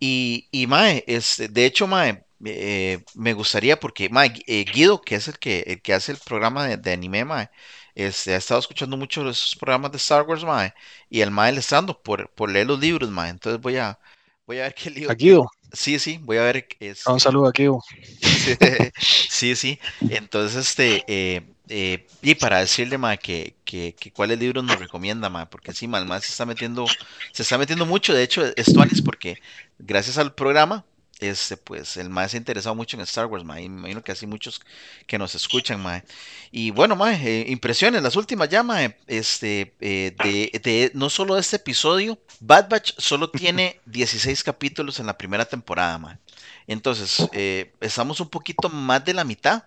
A: Y, y Mae, este, de hecho, Mae, eh, me gustaría porque, Mae, eh, Guido, que es el que, el que hace el programa de, de anime, Mae, este, ha estado escuchando mucho de esos programas de Star Wars, Mae, y el Mae le está dando por, por leer los libros, Mae. Entonces voy a, voy a ver qué libro.
C: Guido,
A: Sí, sí, voy a ver. este,
C: un saludo a Guido.
A: Sí, sí. Entonces, este, eh, eh, y para decirle, ma, que, que, que cuáles libros nos recomienda, ma, porque sí, ma, el ma se está metiendo, se está metiendo mucho, de hecho, esto es porque gracias al programa, este, pues, el ma se ha interesado mucho en Star Wars, ma, y me imagino que así muchos que nos escuchan, ma. Y bueno, ma, eh, impresiones, las últimas ya, ma, este, eh, de, de, no solo de este episodio, Bad Batch solo tiene 16 capítulos en la primera temporada, ma. Entonces, eh, estamos un poquito más de la mitad,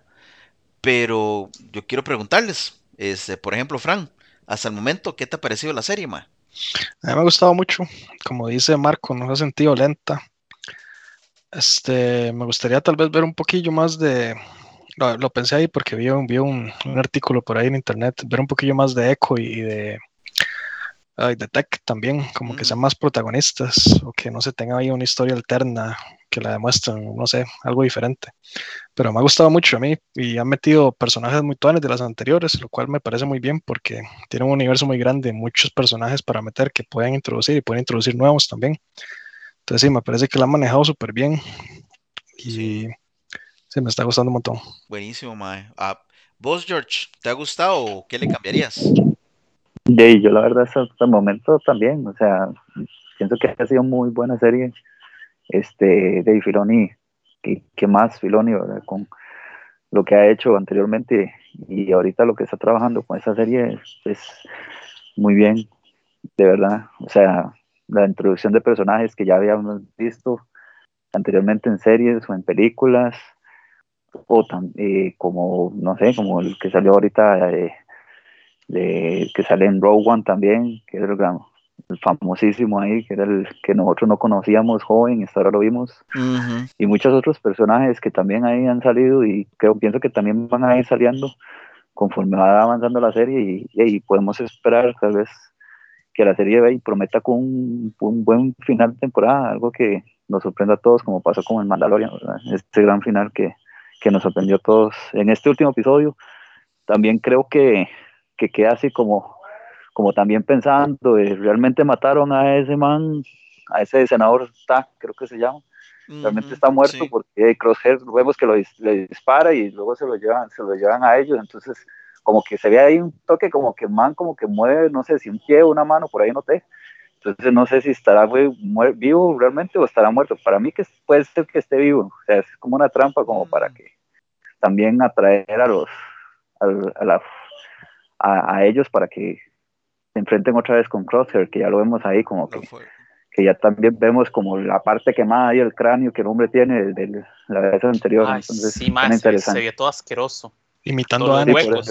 A: pero yo quiero preguntarles, este, por ejemplo, Fran, hasta el momento, ¿qué te ha parecido la serie, ma?
C: A mí me ha gustado mucho, como dice Marco, no se ha sentido lenta. Este, me gustaría tal vez ver un poquillo más de, lo, lo pensé ahí porque vi, un, vi un, un artículo por ahí en internet, ver un poquillo más de Echo y, de, ay, de Tech también, como que
A: Mm.
C: sean más protagonistas o que no se tenga ahí una historia alterna que la demuestren, no sé, algo diferente. Pero me ha gustado mucho a mí y han metido personajes muy tuanes de las anteriores, lo cual me parece muy bien porque tiene un universo muy grande, muchos personajes para meter que pueden introducir y pueden introducir nuevos también. Entonces sí, me parece que la han manejado súper bien y
A: Sí.
C: me está gustando un montón.
A: Buenísimo, ma. Ah, ¿Vos, George, te ha gustado o qué le cambiarías?
B: Y ahí, yo la verdad hasta el momento también, o sea, pienso que ha sido muy buena serie. Este, de Filoni, que, que más Filoni, ¿verdad? Con lo que ha hecho anteriormente y ahorita lo que está trabajando con esa serie es, es muy bien, de verdad. O sea, la introducción de personajes que ya habíamos visto anteriormente en series o en películas, o eh, como, no sé, como el que salió ahorita, eh, de, que sale en Rogue One también, que era el, famosísimo ahí, que era el que nosotros no conocíamos joven, y hasta ahora lo vimos. Y muchos otros personajes que también ahí han salido y creo pienso que también van a ir saliendo conforme va avanzando la serie y, y podemos esperar tal vez que la serie ve y prometa con un, un buen final de temporada, algo que nos sorprenda a todos como pasó con el Mandalorian, ¿verdad? este gran final que, que nos sorprendió a todos en este último episodio. También creo que, que queda así como, como también pensando, realmente mataron a ese man a ese senador creo que se llama. Realmente está muerto
A: sí.
B: porque Crosshair vemos que lo le dispara y luego se lo llevan, se lo llevan a ellos. Entonces, como que se ve ahí un toque, como que man como que mueve, no sé si un pie o una mano, por ahí noté. Entonces no sé si estará güey, vivo realmente o estará muerto. Para mí que puede ser que esté vivo. O sea, es como una trampa como para
A: Mm.
B: que también atraer a los al- a, la- a- a ellos para que se enfrenten otra vez con Crosshair, que ya lo vemos ahí como que que ya también vemos como la parte quemada y el cráneo que el hombre tiene de, de la vez anterior.
D: Ay,
B: Entonces,
D: sí, más, se, se vio todo asqueroso.
C: Imitando a Anakin.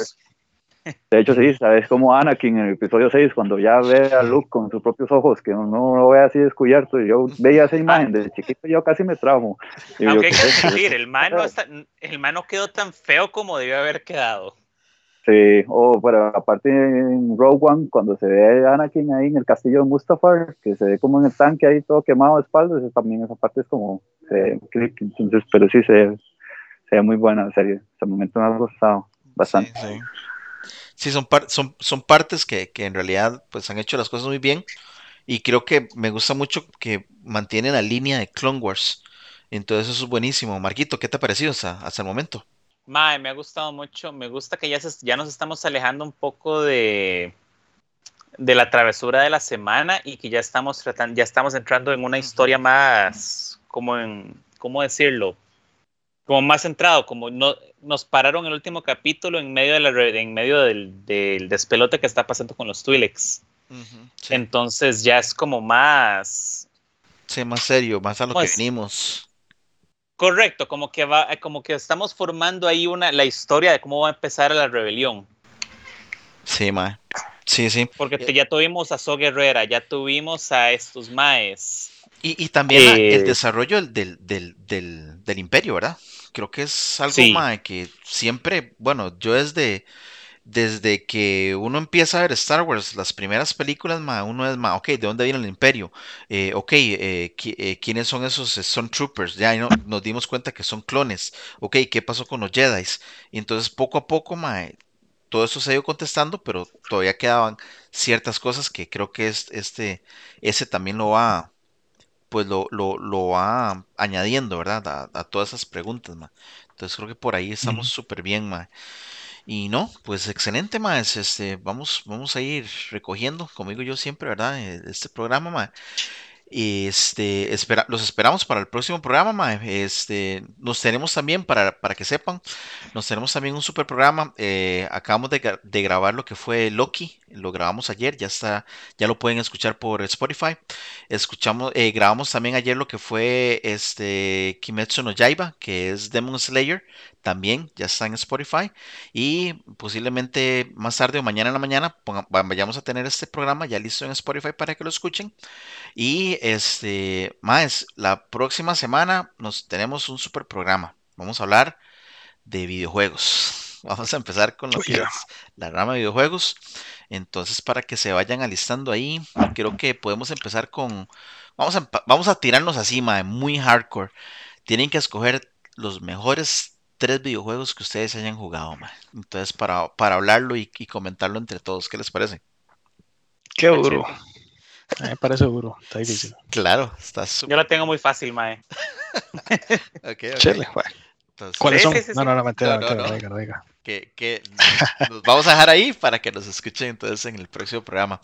B: De hecho, sí, sabes como Anakin en el episodio 6, cuando ya ve a Luke con sus propios ojos, que no lo ve así descubierto. y Yo veía esa imagen de chiquito, yo casi me traumo. Y yo,
D: Aunque hay
B: ¿qué
D: que admitir, el man, no está- el man no quedó tan feo como debió haber quedado.
B: Sí, o pero aparte en Rogue One, cuando se ve a Anakin ahí en el castillo de Mustafar, que se ve como en el tanque ahí todo quemado de espaldas, también esa parte es como eh, creepy. entonces, pero sí se, se ve muy buena la serie. Hasta el momento me ha gustado bastante.
A: Sí, sí. Sí, son, par- son, son partes que, que en realidad pues han hecho las cosas muy bien y creo que me gusta mucho que mantienen la línea de Clone Wars. Entonces eso es buenísimo. Marquito, ¿qué te ha parecido hasta, hasta el momento?
D: Mae, me ha gustado mucho. Me gusta que ya, se- ya nos estamos alejando un poco de, de la travesura de la semana y que ya estamos tratando, ya estamos entrando en una historia más, como en, ¿cómo decirlo? Como más centrado, como no, nos pararon el último capítulo en medio, de la, en medio del, del despelote que está pasando con los Twi'leks.
A: Sí,
D: Entonces ya es como más,
A: sí, más serio, más a lo que
D: Pues,
A: venimos.
D: correcto, como que va, como que estamos formando ahí una, la historia de cómo va a empezar la rebelión.
A: Sí, ma. Sí, sí.
D: Porque te- ya tuvimos a So Guerrera, ya tuvimos a estos maes.
A: Y, y también el
D: Eh,
A: desarrollo del, del, del, del, del imperio, ¿verdad? Creo que es algo
D: Sí.
A: que siempre, bueno, yo desde, desde que uno empieza a ver Star Wars, las primeras películas, uno es, ma, ok, ¿de dónde viene el imperio? Eh, ok, eh, qui- eh, ¿quiénes son esos Stormtroopers? Ya ahí no- nos dimos cuenta que son clones. Ok, ¿qué pasó con los Jedi? Y entonces poco a poco, todo eso se ha ido contestando, pero todavía quedaban ciertas cosas que creo que es, este, ese también lo va pues lo, lo, lo va añadiendo, ¿verdad? A, a todas esas preguntas, ma. Entonces creo que por ahí estamos súper bien, ma. Y no, pues excelente, ma. es, Este, vamos, vamos a ir recogiendo, como digo yo siempre, ¿verdad? Eh, Este programa, ma. Y este, espera, los esperamos para el próximo programa, ma. Este, nos tenemos también, para, para que sepan, nos tenemos también un super programa. eh, acabamos de grabar lo que fue Loki, lo grabamos ayer, ya está, ya lo pueden escuchar por Spotify. Escuchamos, eh, grabamos también ayer lo que fue este Kimetsu no Yaiba, que es Demon Slayer, también ya está en Spotify. Y posiblemente más tarde o mañana en la mañana vayamos a tener este programa ya listo en Spotify para que lo escuchen. Y este, más, la próxima semana nos tenemos un super programa. Vamos a hablar de videojuegos. Vamos a empezar con lo que es la rama de videojuegos. Entonces, para que se vayan alistando ahí, creo que podemos empezar con. Vamos a, vamos a tirarnos así, mae, muy hardcore. Tienen que escoger los mejores tres videojuegos que ustedes hayan jugado, mae. Entonces, para, para hablarlo y, y comentarlo entre todos, ¿qué les parece?
C: Qué duro. Me parece duro. Está difícil.
A: Claro, está
D: Yo
A: súper.
D: la tengo muy fácil, mae.
A: Entonces,
C: ¿Cuáles son?
D: sí, sí,
C: no,
D: sí.
C: no, no,
A: No, no,
C: mentira,
A: no. Que, que nos vamos a dejar ahí para que nos escuchen entonces en el próximo programa.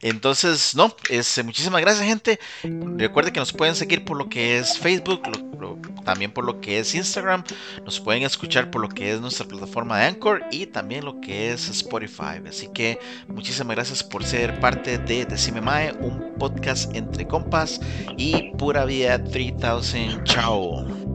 A: Entonces, no, es, muchísimas gracias gente. Recuerden que nos pueden seguir por lo que es Facebook, lo- lo- también por lo que es Instagram, nos pueden escuchar por lo que es nuestra plataforma de Anchor y también lo que es Spotify. Así que muchísimas gracias por ser parte de Decime Mae, un podcast entre compas y pura vida 3000. Chao.